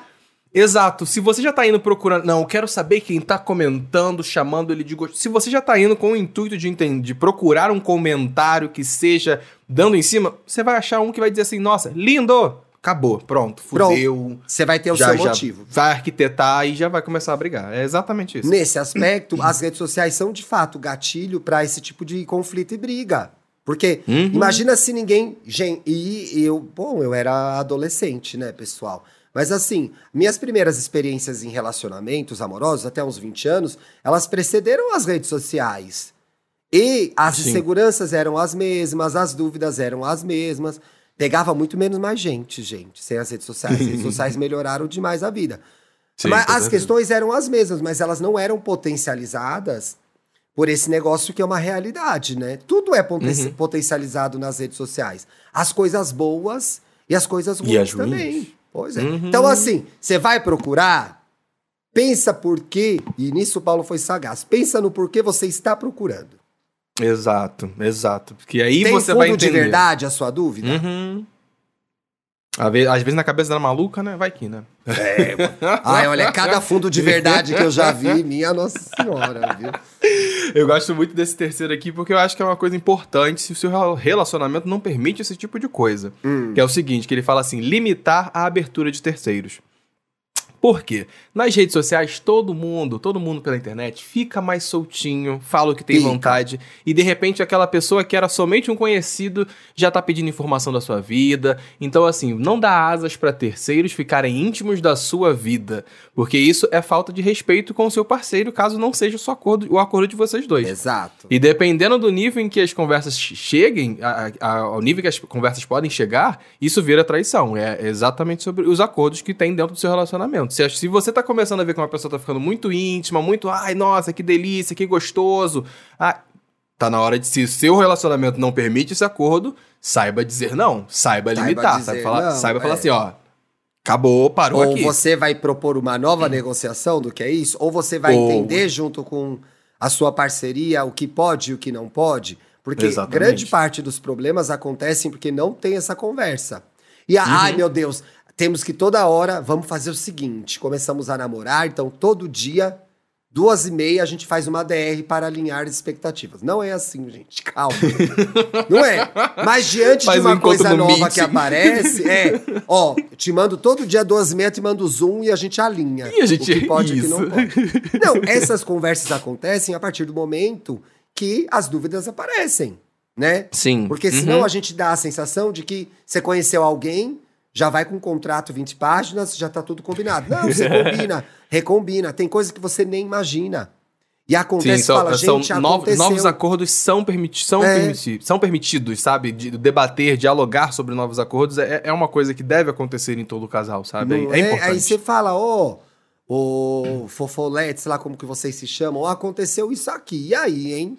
Exato. Se você já tá indo procurando. Não, eu quero saber quem tá comentando, chamando ele de gosto. Se você já tá indo com o intuito de, entender, de procurar um comentário que seja dando em cima, você vai achar um que vai dizer assim: nossa, lindo! Acabou, pronto, fudeu. Você vai ter o já, seu motivo. vai arquitetar e já vai começar a brigar. É exatamente isso. Nesse aspecto, as redes sociais são de fato gatilho pra esse tipo de conflito e briga. Porque Uhum. imagina se ninguém. Gente, e eu, bom, eu era adolescente, né, pessoal? Mas assim, minhas primeiras experiências em relacionamentos amorosos, até uns 20 anos, elas precederam as redes sociais. E as Sim. inseguranças eram as mesmas, as dúvidas eram as mesmas. Pegava muito menos mais gente, gente, sem as redes sociais. As redes sociais melhoraram demais a vida. Sim, mas as questões eram as mesmas, mas elas não eram potencializadas por esse negócio que é uma realidade, né? Tudo é poten- Uhum. potencializado nas redes sociais. As coisas boas e as coisas E ruins as ruins. também. Pois é. Uhum. Então, assim, você vai procurar, pensa por quê, e nisso o Paulo foi sagaz, pensa no porquê você está procurando. Exato, exato. Porque aí Tem você fundo vai de entender. verdade a sua dúvida? Uhum. Às vezes, na cabeça da maluca, né? Vai que, né? Ai, olha, cada fundo de verdade que eu já vi, minha Nossa Senhora, viu? Eu gosto muito desse terceiro aqui porque eu acho que é uma coisa importante se o seu relacionamento não permite esse tipo de coisa. Hum. Que é o seguinte, que ele fala assim, limitar a abertura de terceiros. Por quê? Nas redes sociais, todo mundo, todo mundo pela internet fica mais soltinho, fala o que tem Fica. vontade, e de repente aquela pessoa que era somente um conhecido já tá pedindo informação da sua vida. Então, assim, não dá asas para terceiros ficarem íntimos da sua vida, porque isso é falta de respeito com o seu parceiro, caso não seja o, seu acordo, o acordo de vocês dois. Exato. E dependendo do nível em que as conversas che- cheguem, a- a- ao nível que as conversas podem chegar, isso vira traição. É exatamente sobre os acordos que tem dentro do seu relacionamento. Se, se você tá começando a ver que uma pessoa tá ficando muito íntima, muito, ai, nossa, que delícia, que gostoso. Ah, tá na hora de, se o seu relacionamento não permite esse acordo, saiba dizer não, saiba, Saiba limitar, saiba falar, não, saiba falar é. assim, ó, acabou, parou Ou aqui. você vai propor uma nova negociação do que é isso, ou você vai Ou- entender junto com a sua parceria o que pode e o que não pode. Porque Exatamente. grande parte dos problemas acontecem porque não tem essa conversa. E, a- Uhum. ai meu Deus, temos que toda hora, vamos fazer o seguinte, começamos a namorar, então todo dia, duas e meia, a gente faz uma DR para alinhar as expectativas. Não é assim, gente, calma. não é. Mas diante Faz de um uma encontro coisa no nova Meet. que aparece, é, ó, te mando todo dia duas e meia, te mando zoom e a gente alinha. E a gente- o que pode e o que não pode. Não, essas conversas acontecem a partir do momento que as dúvidas aparecem, né? Sim. Porque senão Uhum. a gente dá a sensação de que você conheceu alguém, já vai com um contrato 20 páginas, já tá tudo combinado. Não, você combina, recombina. Tem coisa que você nem imagina. E acontece Sim, são, fala, são gente, novos, novos acordos são, permiti são, É. permiti são permitidos, sabe? De debater, dialogar sobre novos acordos é, é uma coisa que deve acontecer em todo casal, sabe? Não é, é? importante. Aí você fala, ô, ô, fofolete, sei lá como que vocês se chamam, aconteceu isso aqui. E aí, hein?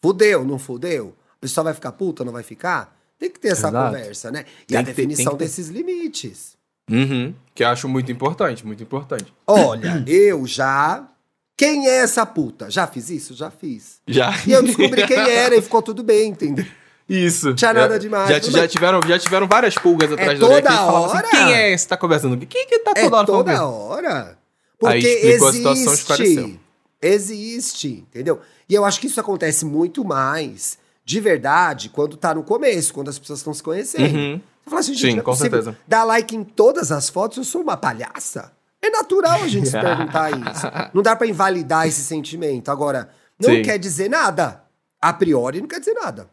Fudeu, não fudeu? A pessoa vai ficar puta, não vai ficar? Tem que ter essa Exato. conversa, né? E Tem a ter- definição ter. desses limites. Uhum, que eu acho muito importante, muito importante. Olha, eu já. Quem é essa puta? Já fiz isso? Já fiz. Já. E eu descobri quem era e ficou tudo bem, entendeu? Isso. Tinha Já- nada demais, Já, já tiveram, já tiveram várias pulgas atrás do toda orelha que falavam hora. assim, quem é esse que tá conversando? Quem que tá É toda hora falando toda hora. Aí Porque explicou a situação, esclareceu. existe. Existe, entendeu? E eu acho que isso acontece muito mais, de verdade, quando tá no começo, quando as pessoas estão se conhecendo. Uhum. Você fala assim, gente, Sim, é com certeza. Dar like em todas as fotos, eu sou uma palhaça. É natural a gente se perguntar isso. Não dá pra invalidar esse sentimento. Agora, não Sim. quer dizer nada. A priori não quer dizer nada.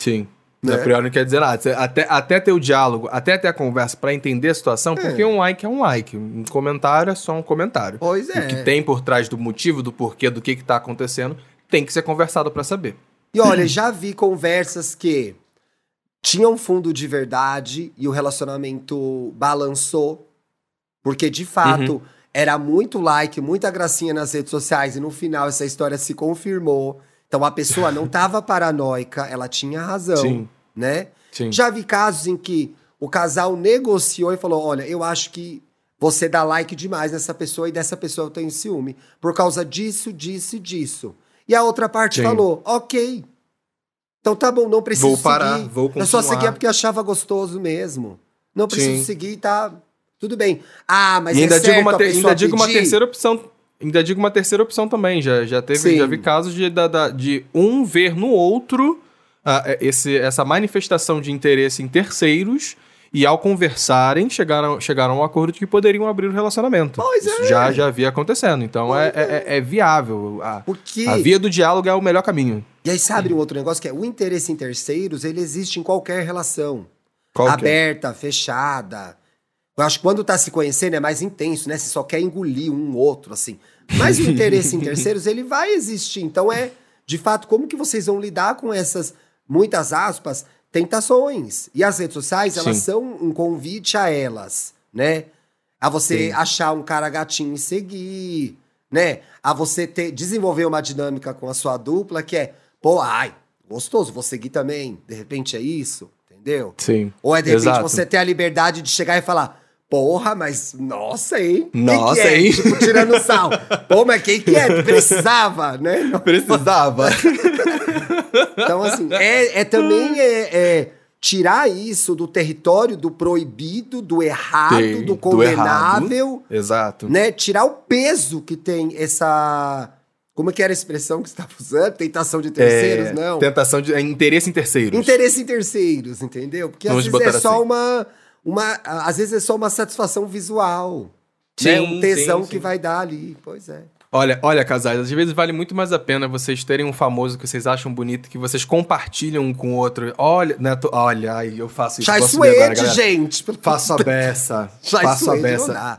Sim. Né? A priori não quer dizer nada. Até, até ter o diálogo, até ter a conversa pra entender a situação, porque um like é um like. Um comentário é só um comentário. Pois é. O que tem por trás do motivo, do porquê, do que que tá acontecendo, tem que ser conversado pra saber. E olha, já vi conversas que tinham fundo de verdade e o relacionamento balançou. Porque, de fato, Uhum. era muito like, muita gracinha nas redes sociais e no final essa história se confirmou. Então a pessoa não estava paranoica, ela tinha razão, Sim. né? Sim. Já vi casos em que o casal negociou e falou: olha, eu acho que você dá like demais nessa pessoa e dessa pessoa eu tenho ciúme. Por causa disso, disso e disso. E a outra parte Sim. falou, ok. Então tá bom, não preciso Vou parar, seguir. vou Eu só continuar. seguia porque achava gostoso mesmo. Não preciso Sim. seguir, tá tudo bem. Ah, mas e ainda é digo certo uma, ainda digo uma terceira opção. Ainda digo uma terceira opção também. Já, já teve, Sim. já vi casos de, da- de um ver no outro é, esse, essa manifestação de interesse em terceiros. E ao conversarem, chegaram, chegaram a um acordo de que poderiam abrir o relacionamento. Pois Isso é. já, já havia acontecendo. Então é, é, é- é viável. A, Porque... a via do diálogo é o melhor caminho. E aí sabe um outro negócio que é o interesse em terceiros, ele existe em qualquer relação. Qual que é? aberta, fechada. Eu acho que quando tá se conhecendo é mais intenso, né? Você só quer engolir um outro, assim. Mas o interesse em terceiros, ele vai existir. Então é, de fato, como que vocês vão lidar com essas, muitas aspas, tentações? E as redes sociais, elas Sim. são um convite a elas, né? A você Sim. achar um cara gatinho e seguir, né? A você ter, desenvolver uma dinâmica com a sua dupla que é, pô, ai, gostoso, vou seguir também. De repente é isso, entendeu? Sim. Ou é de repente Exato. você ter a liberdade de chegar e falar, porra, mas nossa, hein? Nossa, que é? hein? Tipo, tirando sal. Pô, mas quem que é? Precisava, né? Precisava. Então, assim, é, é também é, é tirar isso do território do proibido, do errado, Sim, do do condenável, Exato. né? Tirar o peso que tem essa... Como que era a expressão que você estava usando? Tentação de terceiros, É, não? Tentação de. é, interesse em terceiros. Interesse em terceiros, entendeu? Porque às Vamos vezes é botar só assim. uma, uma. Às vezes é só uma satisfação visual. Sim, né? Um tesão sim, que sim. vai dar ali. Pois é. Olha, olha, casais, às vezes vale muito mais a pena vocês terem um famoso que vocês acham bonito, que vocês compartilham um com o outro. Olha, né, tô- olha, aí eu faço isso. Chai agora, Suede, galera. gente. Faço a beça. Chai faço a Suede não beça.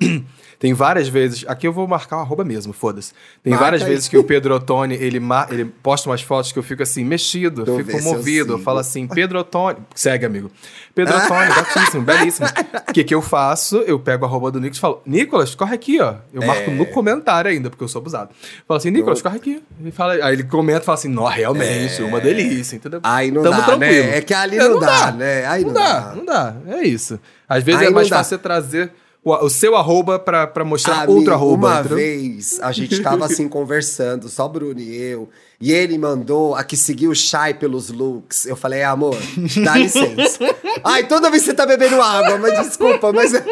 Dá. Tem várias vezes. Aqui eu vou marcar o arroba mesmo, foda-se. Tem Marca várias aí. vezes que o Pedro Ottoni, ele, ma- ele posta umas fotos que eu fico assim, mexido, eu fico eu movido. Eu sigo. falo assim, Pedro Ottoni. Segue, amigo. Pedro Ottoni, gatíssimo, belíssimo. O que, que eu faço? Eu pego a arroba do Nicolas e falo, Nicolas, corre aqui, ó. Eu marco É. no comentário ainda, porque eu sou abusado. Falo assim, Nicolas, corre aqui. Ele fala, aí ele comenta e fala assim, não, realmente, uma delícia, entendeu? Aí não Tamo dá, tranquilo. né? É que ali É, não, dá, né? Aí Não não, dá, não dá. É isso. Às vezes Aí é não mais dá. fácil você trazer o, o seu arroba pra, pra mostrar Amigo, outro arroba. Uma vez a gente tava assim conversando, só Bruno e eu, e ele mandou a que seguiu o Shai pelos looks. Eu falei, amor, dá licença. Ai, toda vez você tá bebendo água, mas desculpa, mas. eu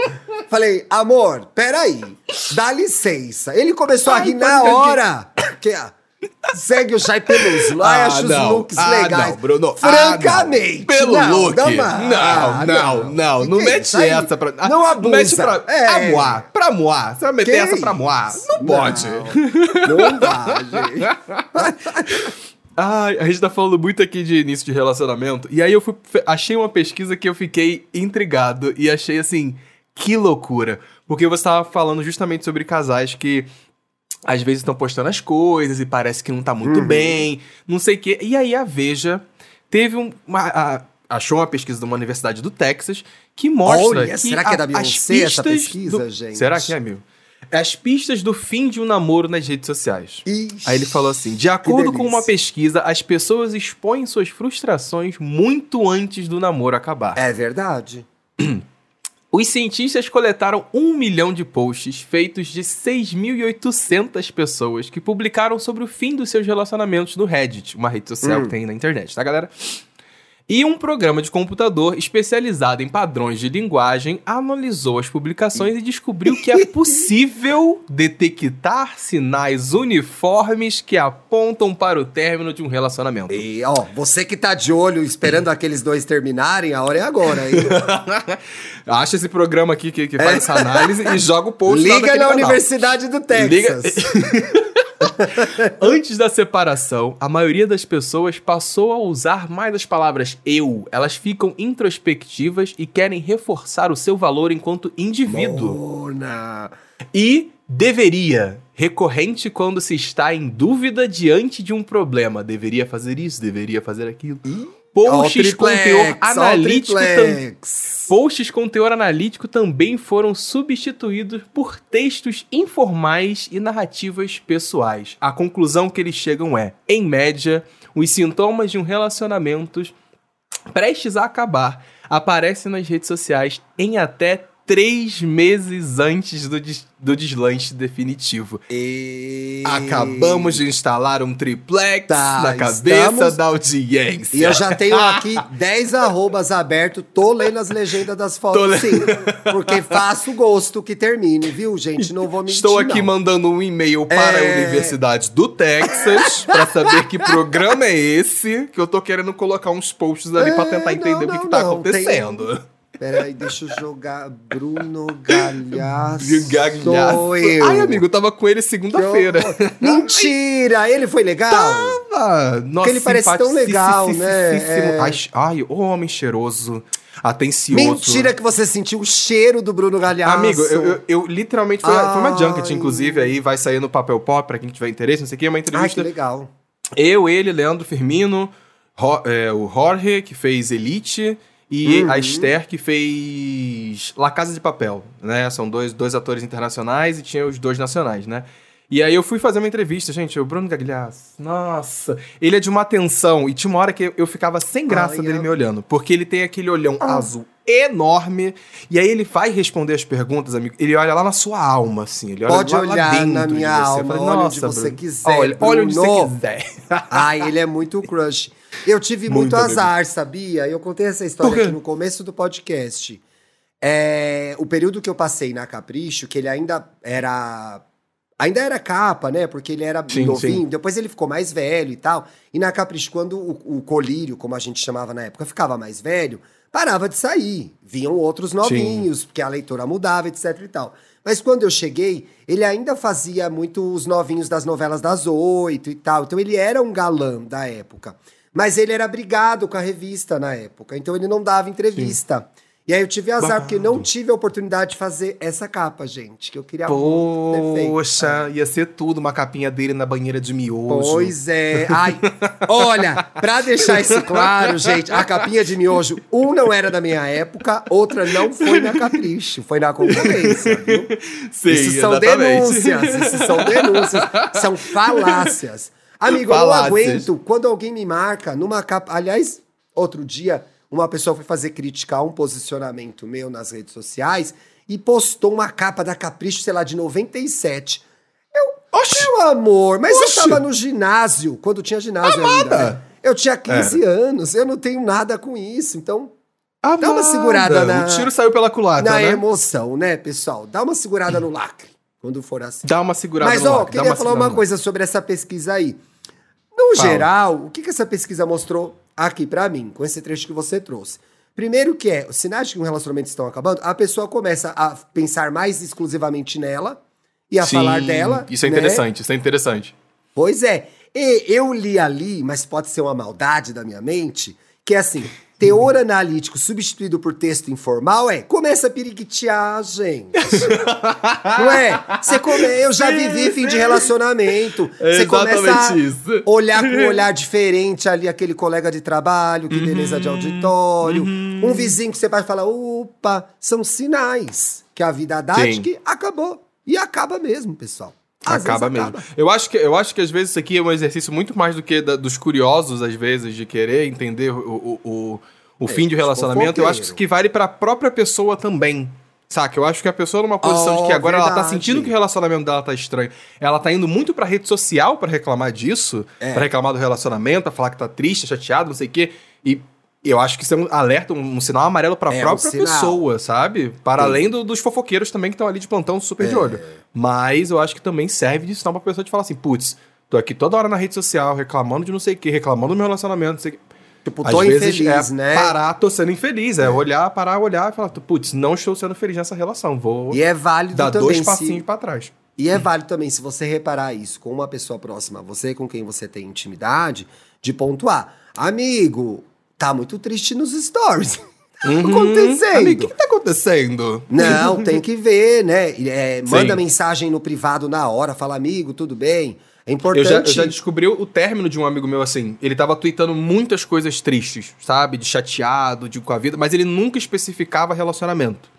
Falei, amor, peraí, dá licença. Ele começou a Ai, rir pode na hora. Que, ah, segue o Shai pelos looks. Ai, Ah, acho não. os looks Ah, legais. não, Bruno. Ah, Francamente. não. Pelo não, look. Não, Não, não, não. Que Não é mete aí? essa pra. Não Ah, abusa. Mete pra. É. Pra moar. Pra moar. Você vai meter Que essa pra moar? Não pode. Não, não dá, gente. Ai, a gente tá falando muito aqui de início de relacionamento. E aí eu fui, achei uma pesquisa que eu fiquei intrigado e achei assim, que loucura. Porque você tava falando justamente sobre casais que às vezes estão postando as coisas e parece que não tá Uhum. muito bem, não sei o quê. E aí a Veja teve um, uma. a- achou uma pesquisa de uma universidade do Texas que mostra Olha, que, será que é da a- Beyoncé essa pesquisa, do- gente? Será que é, amigo? As pistas do fim de um namoro nas redes sociais. Ixi. Aí ele falou assim: de acordo com uma pesquisa, as pessoas expõem suas frustrações muito antes do namoro acabar. É verdade. Os cientistas coletaram um milhão de posts feitos de 6.800 pessoas que publicaram sobre o fim dos seus relacionamentos no Reddit, uma rede social Hum. que tem na internet, tá, galera? E um programa de computador especializado em padrões de linguagem analisou as publicações e descobriu que é possível detectar sinais uniformes que apontam para o término de um relacionamento. E, ó, você que tá de olho esperando aqueles dois terminarem, a hora é agora, hein? Acha esse programa aqui que, que faz essa análise e joga o post Liga na canal. Universidade do Liga- Texas. Antes da separação, a maioria das pessoas passou a usar mais as palavras eu. Elas ficam introspectivas e querem reforçar o seu valor enquanto indivíduo. Mona. E deveria, recorrente quando se está em dúvida diante de um problema. Deveria fazer isso, deveria fazer aquilo. O Posts com teor analítico também. Posts com teor analítico também foram substituídos por textos informais e narrativas pessoais. A conclusão que eles chegam é: em média, os sintomas de um relacionamento prestes a acabar aparecem nas redes sociais em até três meses antes do, des do deslanche definitivo. E... Acabamos de instalar um triplex Tá, na cabeça estamos- da audiência. E eu já tenho aqui 10 arrobas abertos, tô lendo as legendas das fotos, le- sim. Porque faço gosto que termine, viu, gente? Não vou mentir, Estou aqui não. mandando um e-mail para É. a Universidade do Texas pra saber que programa é esse, que eu tô querendo colocar uns posts ali pra É, tentar entender não, o que, que não, tá não, acontecendo. Peraí, deixa eu jogar Bruno Galhaço. Gagalhaço. Sou eu. Ai, amigo, eu tava com ele segunda-feira. Mentira! Ele foi legal? Ah, nossa, Porque ele parece tão legal, né? É. Ai, ai, o homem cheiroso, atencioso. Mentira que você sentiu o cheiro do Bruno Galhaço. Amigo, eu, eu- eu literalmente. Foi, foi uma junket, inclusive, aí vai sair no papel pop pra quem tiver interesse, não sei o que, é uma Ai, que entrevista. legal. eu, ele, Leandro Firmino, Ro- é, o Jorge, que fez Elite, e Uhum. a Esther, que fez La Casa de Papel, né? São dois, dois atores internacionais e tinha os dois nacionais, né? E aí eu fui fazer uma entrevista, gente, o Bruno Gagliasso, nossa, ele é de uma atenção, e tinha uma hora que eu, ficava sem graça dele me olhando, porque ele tem aquele olhão Ah. azul enorme, e aí ele vai responder as perguntas, amigo, ele olha lá na sua alma, assim, ele olha Pode lá, lá olhar dentro na minha alma, falei, olha "Nossa, onde você Bruno, quiser, Olha, olha onde Bruno." você quiser. Ai, ele é muito crush. Eu tive Muito, muito, amigo. azar, sabia? Eu contei essa história aqui no começo do podcast. É, o período que eu passei na Capricho, que ele ainda era. Ainda era capa, né? Porque ele era Sim, novinho, sim. depois ele ficou mais velho e tal. E na Capricho, quando o, o colírio, como a gente chamava na época, ficava mais velho, parava de sair. Vinham outros novinhos, porque a leitora mudava, etc e tal. Mas quando eu cheguei, ele ainda fazia muito os novinhos das novelas das oito e tal. Então ele era um galã da época. Mas ele era brigado com a revista na época. Então ele não dava entrevista. E aí eu tive azar, Babado. porque não tive a oportunidade de fazer essa capa, gente. Que eu queria muito ter feito. Poxa, ia ser tudo uma capinha dele na banheira de miojo. Pois é. Ai, olha, pra deixar isso claro, gente, a capinha de miojo, um não era da minha época, outra não foi na Capricho, foi na concorrência, viu? Sim, isso são exatamente. denúncias, isso são denúncias, são falácias. Amigo, eu não aguento quando alguém me marca numa capa. Aliás, outro dia, uma pessoa foi fazer crítica a um posicionamento meu nas redes sociais e postou uma capa da Capricho, sei lá, de 97. Eu, Oxi! meu amor, mas Oxi! eu tava no ginásio, quando tinha ginásio ainda. Amada! né? Eu tinha 15 anos, eu não tenho nada com isso, então Amada, Dá uma segurada na- O tiro saiu pela culatra, na né? emoção, né, pessoal? Dá uma segurada no lacre, quando for assim. Dá uma segurada Mas, no ó, lacre, dá queria falar uma coisa sobre essa pesquisa aí. No Fala. geral, o que, que essa pesquisa mostrou aqui pra mim, com esse trecho que você trouxe? Primeiro que é, os sinais de que um relacionamento estão acabando, a pessoa começa a pensar mais exclusivamente nela e a Sim, falar dela. Isso é né? interessante, isso é interessante. Pois é. E eu li ali, mas pode ser uma maldade da minha mente, que é assim, teor analítico substituído por texto informal é começa a periquitear, gente. Não é? Você come... Eu já vivi fim de relacionamento. É Você começa a isso. olhar com um olhar diferente ali, aquele colega de trabalho, que beleza de Uhum. auditório. Um vizinho que você vai falar, opa, são sinais que a vida dá que acabou. E acaba mesmo, pessoal. Às acaba mesmo. Eu acho, que, eu acho que às vezes isso aqui é um exercício muito mais do que da- dos curiosos, às vezes, de querer entender o, o, o, o fim de um dos relacionamento. Eu acho que isso que vale pra própria pessoa também. Saca? Eu acho que a pessoa numa posição de Oh, que agora ela tá verdade. sentindo que o relacionamento dela tá estranho. Ela tá indo muito pra rede social pra reclamar disso, É. pra reclamar do relacionamento, pra falar que tá triste, chateado, não sei o quê. E eu acho que isso é um alerta, um, um sinal amarelo pra É, um própria sinal. pessoa, sabe? Para Sim. além do- dos fofoqueiros também que estão ali de plantão super de olho. Mas eu acho que também serve de sinal pra pessoa de falar assim, putz, tô aqui toda hora na rede social reclamando de não sei o quê, reclamando do meu relacionamento, não sei o quê. Tipo, Às tô vezes infeliz, é né? parar, tô sendo infeliz. É olhar, parar, olhar e falar, putz, não estou sendo feliz nessa relação. Vou E é válido dar também dois passinhos se... pra trás. E é válido também se você reparar isso com uma pessoa próxima a você, com quem você tem intimidade, de pontuar. Amigo, tá muito triste nos stories. Tá acontecendo. Amigo, o que, que tá acontecendo? Não, tem que ver, né? É, manda mensagem no privado na hora, fala, amigo, tudo bem? É Eu importante. já, eu já descobri o término de um amigo meu assim. Ele tava tweetando muitas coisas tristes, sabe? De chateado, de com a vida, mas ele nunca especificava relacionamento.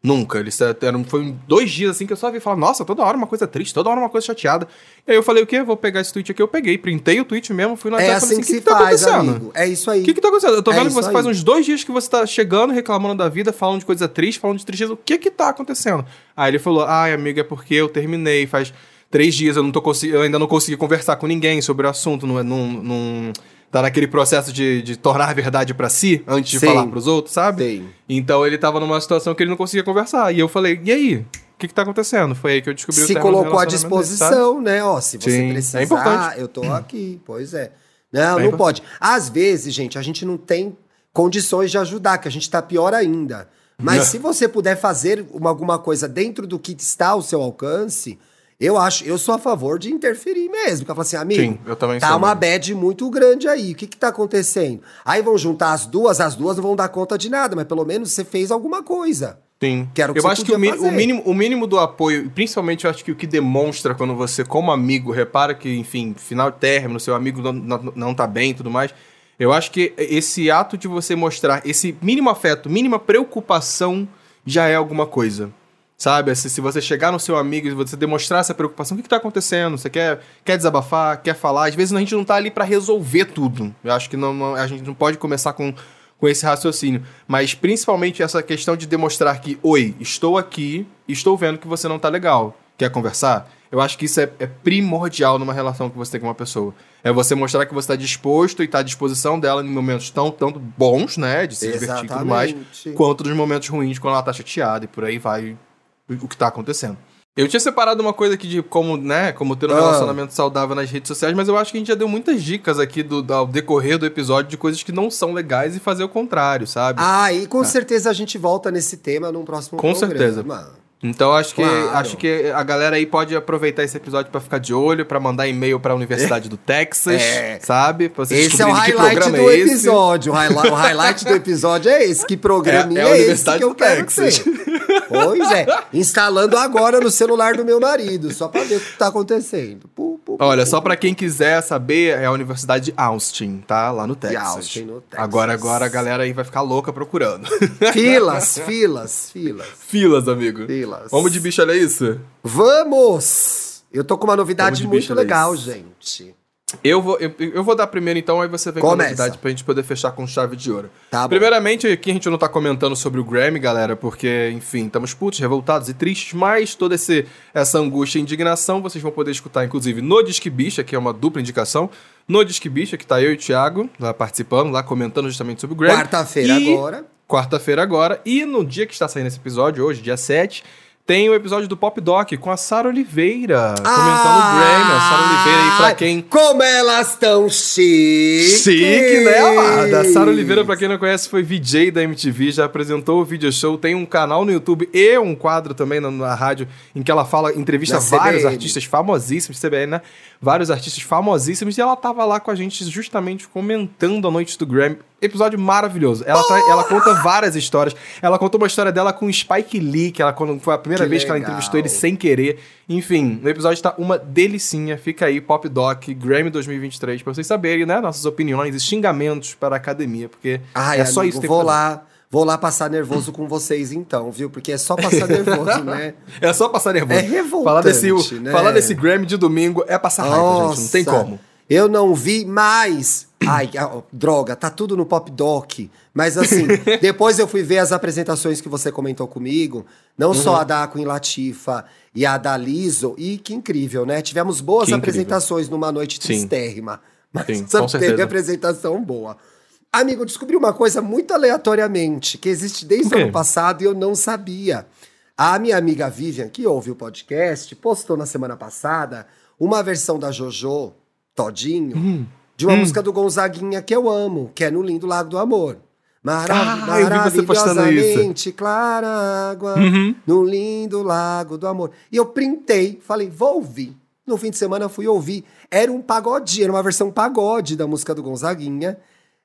Nunca. Eles eram, foi dois dias assim que eu só vi falar, nossa, toda hora uma coisa triste, toda hora uma coisa chateada. E aí eu falei, o quê? Vou pegar esse tweet aqui, eu peguei, printei o tweet mesmo, fui na É tela e falei assim que assim, se o que, que tá faz, acontecendo? amigo. É isso aí. O que que tá acontecendo? Eu tô É vendo que você faz aí. uns dois dias que você tá chegando, reclamando da vida, falando de coisa triste, falando de tristeza. O que que tá acontecendo? Aí ele falou, ai, amigo, é porque eu terminei faz três dias, eu, não tô eu ainda não consegui conversar com ninguém sobre o assunto, não, é- não, não tá naquele processo de, de tornar a verdade pra si, antes de Sim. falar pros outros, sabe? Sim. Então ele tava numa situação que ele não conseguia conversar. E eu falei, e aí? O que que tá acontecendo? Foi aí que eu descobri o se término do colocou à relacionamento dele, disposição, né? Ó, se você Sim, é precisar, importante. eu tô aqui. Pois é. Não, É não pode. Às vezes, gente, a gente não tem condições de ajudar, que a gente tá pior ainda. Mas É. se você puder fazer uma- alguma coisa dentro do que está ao seu alcance, eu acho, eu sou a favor de interferir mesmo. Porque eu falo assim, amigo, Sim, eu também tá uma bad muito grande aí. O que que tá acontecendo? Aí vão juntar as duas, as duas não vão dar conta de nada, mas pelo menos você fez alguma coisa. Sim. Que eu acho que o, mi- fazer. o mínimo, o mínimo do apoio, principalmente eu acho que o que demonstra quando você, como amigo, repara que, enfim, final de término, seu amigo não, não, não tá bem e tudo mais. Eu acho que esse ato de você mostrar esse mínimo afeto, mínima preocupação, já é alguma coisa. Sabe? Se, se você chegar no seu amigo e você demonstrar essa preocupação, o que, que tá acontecendo? Você quer, quer desabafar, quer falar? Às vezes a gente não tá ali pra resolver tudo. Eu acho que não, não- a gente não pode começar com, com esse raciocínio. Mas principalmente essa questão de demonstrar que, oi, estou aqui, estou vendo que você não tá legal. Quer conversar? Eu acho que isso é, é primordial numa relação que você tem com uma pessoa. É você mostrar que você está disposto e está à disposição dela em momentos tão tanto bons, né? De se divertir e tudo mais, Exatamente. quanto nos momentos ruins, quando ela tá chateada e por aí vai o que tá acontecendo. Eu tinha separado uma coisa aqui de como, né, como ter um Ah. relacionamento saudável nas redes sociais, mas eu acho que a gente já deu muitas dicas aqui do, ao decorrer do episódio de coisas que não são legais e fazer o contrário, sabe? Ah, e com certeza a gente volta nesse tema num próximo Com programa. certeza. Então acho que Claro. acho que a galera aí pode aproveitar esse episódio pra ficar de olho, pra mandar e-mail pra Universidade do Texas, É. sabe? Pra vocês Esse é o highlight programa do é episódio. O, highlight, o highlight do episódio é esse. Que programinha É- é, é a esse que eu do quero Texas. ter? Pois é. Instalando agora no celular do meu marido, só pra ver o que tá acontecendo. Pu, pu, pu, Olha, só pra quem quiser saber, é a Universidade de Austin, tá? Lá no Texas. Austin, no Texas. Agora, agora a galera aí vai ficar louca procurando. Filas, filas, filas, Filas, amigo. filas. Vamos de bicho, olha isso? Vamos! Eu tô com uma novidade de muito legal, gente. Eu vou, eu, eu vou dar primeiro então, aí você vem com a Começa. novidade pra gente poder fechar com chave de ouro. Tá. Primeiramente, aqui a gente não tá comentando sobre o Grammy, galera, porque, enfim, estamos putos, revoltados e tristes, mas toda esse, essa angústia e indignação vocês vão poder escutar, inclusive, no Disque Bicha, que é uma dupla indicação, no Disque Bicha, que tá eu e o Thiago lá participando, lá comentando justamente sobre o Grammy. Quarta-feira E- agora. Quarta-feira agora. E no dia que está saindo esse episódio, hoje, dia 7, tem o episódio do Pop Doc com a Sara Oliveira, comentando o Grammy. A Sara Oliveira aí, pra quem Como elas estão chiques! Chique, né, amada? A Sara Oliveira, pra quem não conhece, foi VJ da MTV, já apresentou o video show, tem um canal no YouTube e um quadro também na, na rádio em que ela fala, entrevista Na vários CBN. artistas famosíssimos, CBN, né? Vários artistas famosíssimos e ela tava lá com a gente justamente comentando a noite do Grammy. Episódio maravilhoso. Ela, tra- ela conta várias histórias. Ela contou uma história dela com o Spike Lee, que ela quando foi a primeira Que vez que ela legal. entrevistou ele sem querer. Enfim, o episódio tá uma delicinha. Fica aí, Pop Doc, Grammy 2023, pra vocês saberem, né? Nossas opiniões e xingamentos para a academia, porque Ai, é só amigo, isso que tem vou lá, vou lá passar nervoso com vocês então, viu? Porque é só passar nervoso, né? É só passar nervoso. É revoltante, falar desse, né? falar desse Grammy de domingo é passar raiva, gente. Não tem Nossa, como. Eu não vi mais. Ai, ah, droga, tá tudo no Pop Doc. Mas assim, depois eu fui ver as apresentações que você comentou comigo. Não só Uhum. a da Queen Latifa e a da Liso. E que incrível, né? Tivemos boas Que incrível. apresentações numa noite Sim. tristérrima. Mas Sim, só com teve certeza. apresentação boa. Amigo, eu descobri uma coisa muito aleatoriamente, que existe desde o ano passado e eu não sabia. A minha amiga Vivian, que ouve o podcast, postou na semana passada uma versão da JoJo, Todinho, Hum. de uma música do Gonzaguinha que eu amo, que é No Lindo Lago do Amor. Marav Ah, maravilhosamente clara água, Uhum. no lindo lago do amor. E eu printei, falei, vou ouvir. No fim de semana fui ouvir. Era um pagodinho, era uma versão pagode da música do Gonzaguinha.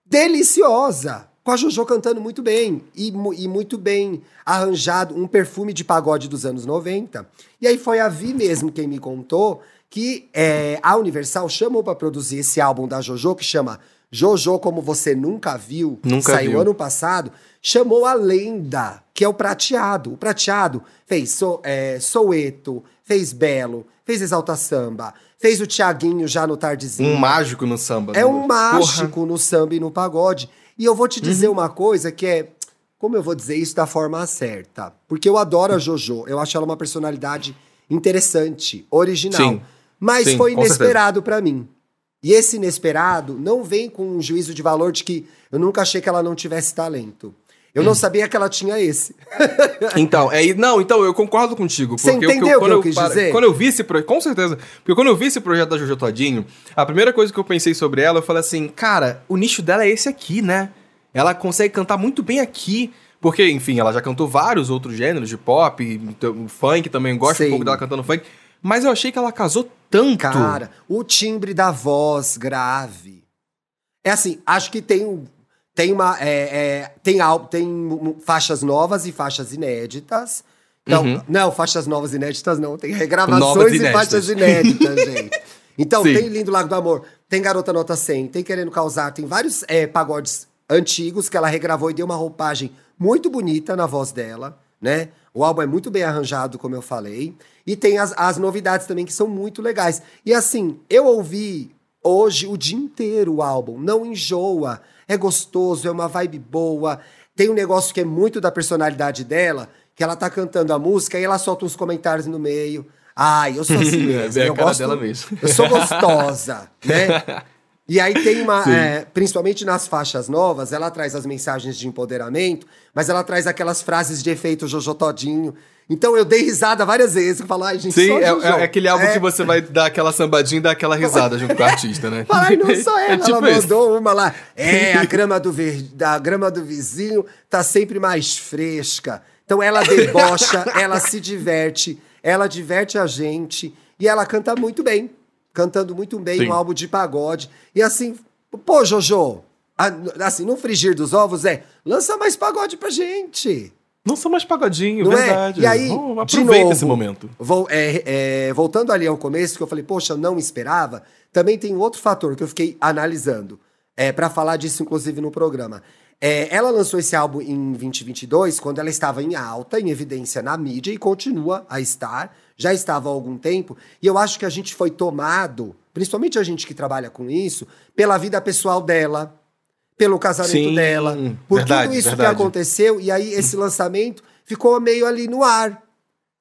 Deliciosa! Com a Jojo cantando muito bem. E, e muito bem arranjado, um perfume de pagode dos anos 90. E aí foi a Vi mesmo quem me contou que é, a Universal chamou para produzir esse álbum da Jojo, que chama Jojo, como você nunca viu, Nunca saiu viu. ano passado, chamou a lenda, que é o Prateado. O Prateado fez so, é, Soueto, fez Belo, fez Exalta Samba, fez o Tiaguinho já no Tardezinho. Um mágico no samba. É né? um Porra. mágico no samba e no pagode. E eu vou te dizer Uhum. uma coisa que é. Como eu vou dizer isso da forma certa? Porque eu adoro a JoJo. Eu acho ela uma personalidade interessante, original. Sim. Mas Sim, foi inesperado pra mim. E esse inesperado não vem com um juízo de valor de que eu nunca achei que ela não tivesse talento. Eu Hum. não sabia que ela tinha esse. Então, é, não, então eu concordo contigo. Você porque entendeu o que eu quis dizer? Quando eu vi esse projeto, com certeza. Porque quando eu vi esse projeto da Jojo Todinho, a primeira coisa que eu pensei sobre ela, eu falei assim, cara, o nicho dela é esse aqui, né? Ela consegue cantar muito bem aqui. Porque, enfim, ela já cantou vários outros gêneros de pop, então, funk também, gosto Sim. um pouco dela cantando funk. Mas eu achei que ela casou tanto. Cara, o timbre da voz grave. É assim, acho que tem tem uma é, é, tem tem faixas novas e faixas inéditas. Não, Uhum. não, faixas novas e inéditas não, tem regravações e faixas inéditas, gente. Então, Sim. tem Lindo Lago do Amor, tem Garota Nota 100, tem Querendo Causar, tem vários é, pagodes antigos que ela regravou e deu uma roupagem muito bonita na voz dela, né? O álbum é muito bem arranjado, como eu falei. E tem as, as novidades também que são muito legais. E assim, eu ouvi hoje o dia inteiro o álbum. Não enjoa. É gostoso, é uma vibe boa. Tem um negócio que é muito da personalidade dela, que ela tá cantando a música e ela solta uns comentários no meio. Ai, eu sou assim mesmo. É a eu cara gosto, dela mesmo. Eu sou gostosa, né? E aí tem uma, é, principalmente nas faixas novas, ela traz as mensagens de empoderamento, mas ela traz aquelas frases de efeito Jojo Todinho. Então eu dei risada várias vezes, eu falo, ai gente, Sim, só é, é- aquele álbum É, que você vai dar aquela sambadinha e dar aquela risada junto com o artista, né? Fala, ai, não ela, É tipo ela isso. mandou uma lá. É, a grama do, ver... da grama do vizinho tá sempre mais fresca. Então ela debocha, ela se diverte, ela diverte a gente e ela canta muito bem. Cantando muito bem, Sim. um álbum de pagode. E assim, pô, Jojo, assim, no frigir dos ovos é, lança mais pagode pra gente. Não sou mais pagodinho, Não verdade. é? E aí, de aproveita novo, esse momento. Vou, é, é, voltando ali ao começo, que eu falei, poxa, eu não esperava, também tem outro fator que eu fiquei analisando, é, para falar disso, inclusive, no programa. É, ela lançou esse álbum em 2022, quando ela estava em alta, em evidência na mídia, e continua a estar, já estava há algum tempo, e eu acho que a gente foi tomado, principalmente a gente que trabalha com isso, pela vida pessoal dela, pelo casamento Sim, dela, por verdade, tudo isso verdade. que aconteceu, e aí esse lançamento ficou meio ali no ar.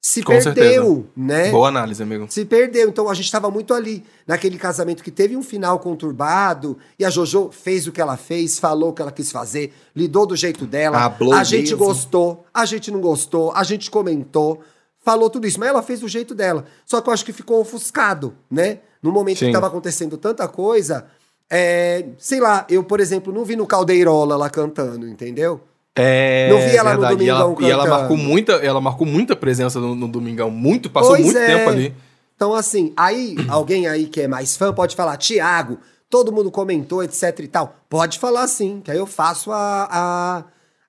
Se Com perdeu, né? Boa análise, amigo. Se perdeu. Então a gente estava muito ali, naquele casamento que teve um final conturbado, e a JoJo fez o que ela fez, falou o que ela quis fazer, lidou do jeito dela. Hablou a gente mesmo. gostou, a gente não gostou, a gente comentou, falou tudo isso, mas ela fez do jeito dela. Só que eu acho que ficou ofuscado, né? No momento que Sim. estava acontecendo tanta coisa, é, sei lá, eu, por exemplo, não vi no Caldeirola lá cantando, entendeu? É, Não vi ela no verdade. E ela, Domingão e ela marcou muita, ela marcou muita presença no, no Domingão, muito, passou Pois muito é. tempo ali. Então, assim, aí alguém aí que é mais fã pode falar, Tiago, todo mundo comentou, etc e tal. Pode falar sim, que aí eu faço a, a,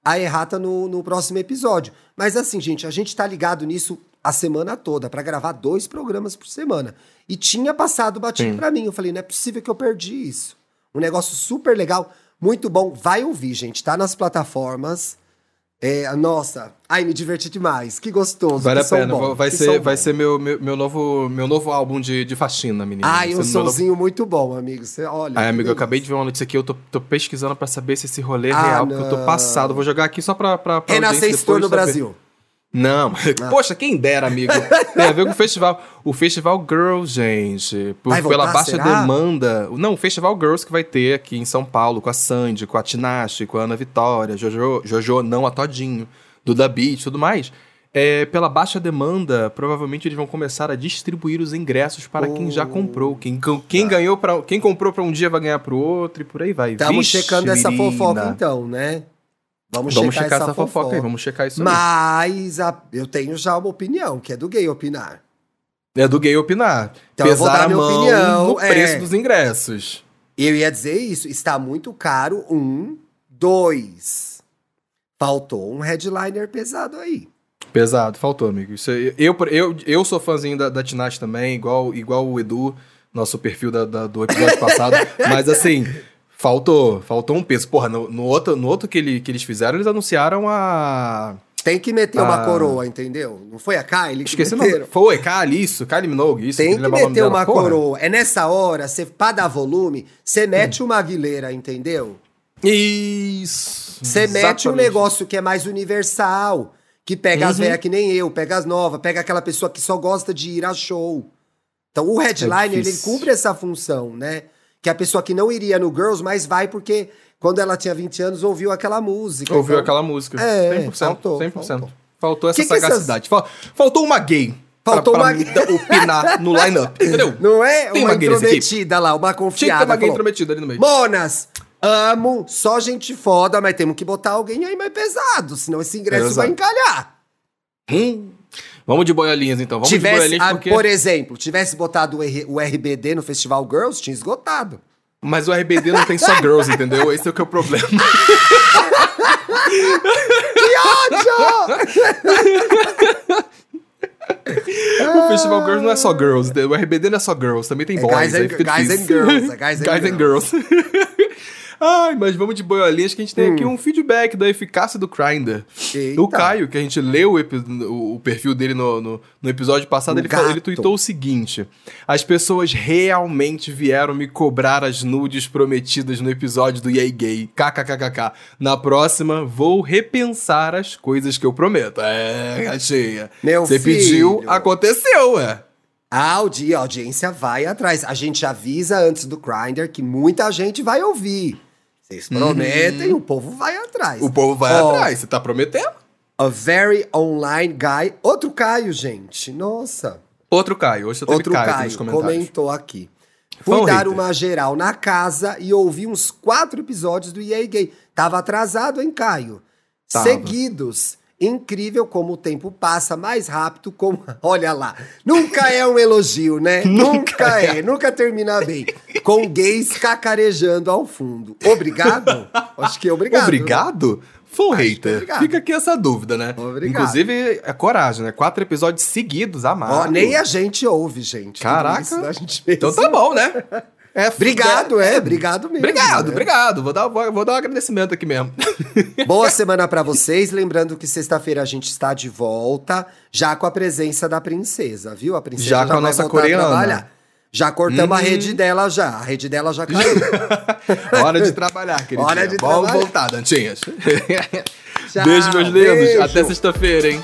a errata no, no próximo episódio. Mas assim, gente, a gente tá ligado nisso a semana toda, pra gravar dois programas por semana. E tinha passado batido pra mim. Eu falei, não é possível que eu perdi isso. Um negócio super legal, muito bom. Vai ouvir, gente, tá nas plataformas. É, nossa, ai, me diverti demais. Que gostoso. Vale que a pena. bom, vai ser, vai bom. ser meu, meu, meu novo, meu novo álbum de, de faxina, menina. Ai, um meu novo- muito bom, amigo. Você olha. Ai, amigo, eu acabei de ver uma notícia aqui, eu tô, tô pesquisando pra saber se esse rolê é Ah, real, porque eu tô não. passado. Vou jogar aqui só pra. pra, pra Renascer Store no saber. Brasil. Não, poxa, quem dera, amigo. Tem a ver com o festival. O Festival Girls, gente. Por- voltar, pela baixa será? demanda. Não, o Festival Girls que vai ter aqui em São Paulo, com a Sandy, com a Tinashe, com a Ana Vitória, Jojo, Jojo não a Todinho, Duda Beat e tudo mais. É, pela baixa demanda, provavelmente eles vão começar a distribuir os ingressos para quem já comprou. Quem, quem ganhou para quem comprou para um dia vai ganhar para o outro e por aí vai. Estamos checando essa fofoca então, né? Vamos, Vamos checar, checar essa, essa fofoca aí, vamos checar isso aí. Mas a- eu tenho já uma opinião, que é do gay opinar. É do gay opinar. Então eu vou Pesar dar a minha mão opinião, no é. preço dos ingressos. Eu ia dizer isso, está muito caro. Um, dois. Faltou um headliner pesado aí. Pesado, faltou, amigo. Isso eu, eu, eu sou fãzinho da, da Tinashe também, igual, igual o Edu, nosso perfil da- da- do episódio passado. mas assim, Faltou, faltou um peso. Porra, no, no outro, no outro que, ele, que eles fizeram, eles anunciaram a. Tem que meter uma Ah. coroa, entendeu? Não foi a Kylie que Esqueci o meteram? nome. Foi, Kylie, isso, Kylie Minogue, isso. Tem que nome meter uma Porra. coroa. É nessa hora, você, pra dar volume, você mete Hum. uma Aguilera, entendeu? Isso. Você mete um negócio que é mais universal. Que pega as Uhum. velhas que nem eu, pega as novas, pega aquela pessoa que só gosta de ir a show. Então o headliner, ele É difícil. cumpre essa função, né? Que a pessoa que não iria no Girls, mas vai porque quando ela tinha 20 anos ouviu aquela música. Ouviu Então, aquela música. É, 100%. faltou, 100%. faltou. Faltou essa Que que essas- sagacidade. Fal- Faltou uma gay. Faltou pra, uma pra gay. dar- opinar no line-up, entendeu? Não é Tem uma uma intrometida lá, uma Tinha que ter confiada. uma gay intrometida ali no meio. Monas, amo, só gente foda, mas temos que botar alguém aí mais pesado, senão esse ingresso Exato. vai encalhar. Hum. Vamos de boiolinhas, então. Vamos de tivesse, boiolinhas ah, porque... por exemplo, tivesse botado o, R- o RBD no Festival Girls, tinha esgotado. Mas o RBD não tem só girls, entendeu? Esse é o que é o problema. o Festival Girls não é só girls, o RBD não é só girls, também tem É boys. guys aí and- guys and girls, é guys and girls. Ai, mas vamos de boiolinhas que a gente tem aqui um feedback da eficácia do Grindr. Eita. O Caio, que a gente leu o, o- perfil dele no, no, no episódio passado, O ele, ele tweetou o seguinte: As pessoas realmente vieram me cobrar as nudes prometidas no episódio do Yay Gay. KKKKK. Na próxima, vou repensar as coisas que eu prometo. É, gatinha. Meu Você pediu, aconteceu, ué. A audiência vai atrás. A gente avisa antes do Grindr que muita gente vai ouvir. Vocês prometem, o povo vai atrás. Uhum. O povo vai Ó, atrás. Você tá prometendo? A very online guy. Outro Caio, gente. Nossa. Outro Caio. Hoje teve Outro Caio, Caio nos comentários. comentou aqui. Fui ou dar hater? uma geral na casa e ouvi uns quatro episódios do EA Gay. Tava atrasado, hein, Caio? Tava. Seguidos. Incrível como o tempo passa mais rápido, como. Olha lá. Nunca é um elogio, né? nunca é. Nunca termina bem. Com gays cacarejando ao fundo. Obrigado? Acho que é obrigado. Obrigado? Foi um Acho hater. obrigado. Fica aqui essa dúvida, né? Obrigado. Inclusive, é coragem, né? Quatro episódios seguidos, amado. Ó, nem a gente ouve, gente. Caraca. isso a gente Então tá bom, né? É, Obrigado, é. Obrigado mesmo. Obrigado, né? obrigado. Vou dar, vou, vou dar um agradecimento aqui mesmo. Boa semana pra vocês. Lembrando que sexta-feira a gente está de volta, já com a presença da princesa, viu? A princesa Já com a nossa coreana. Já cortamos a Uhum. rede dela já. A rede dela já caiu. Hora de trabalhar, queridinha. Hora de Vamos trabalhar. voltar, Dantinhas. Tchau, beijo, meus lindos. Até sexta-feira, hein?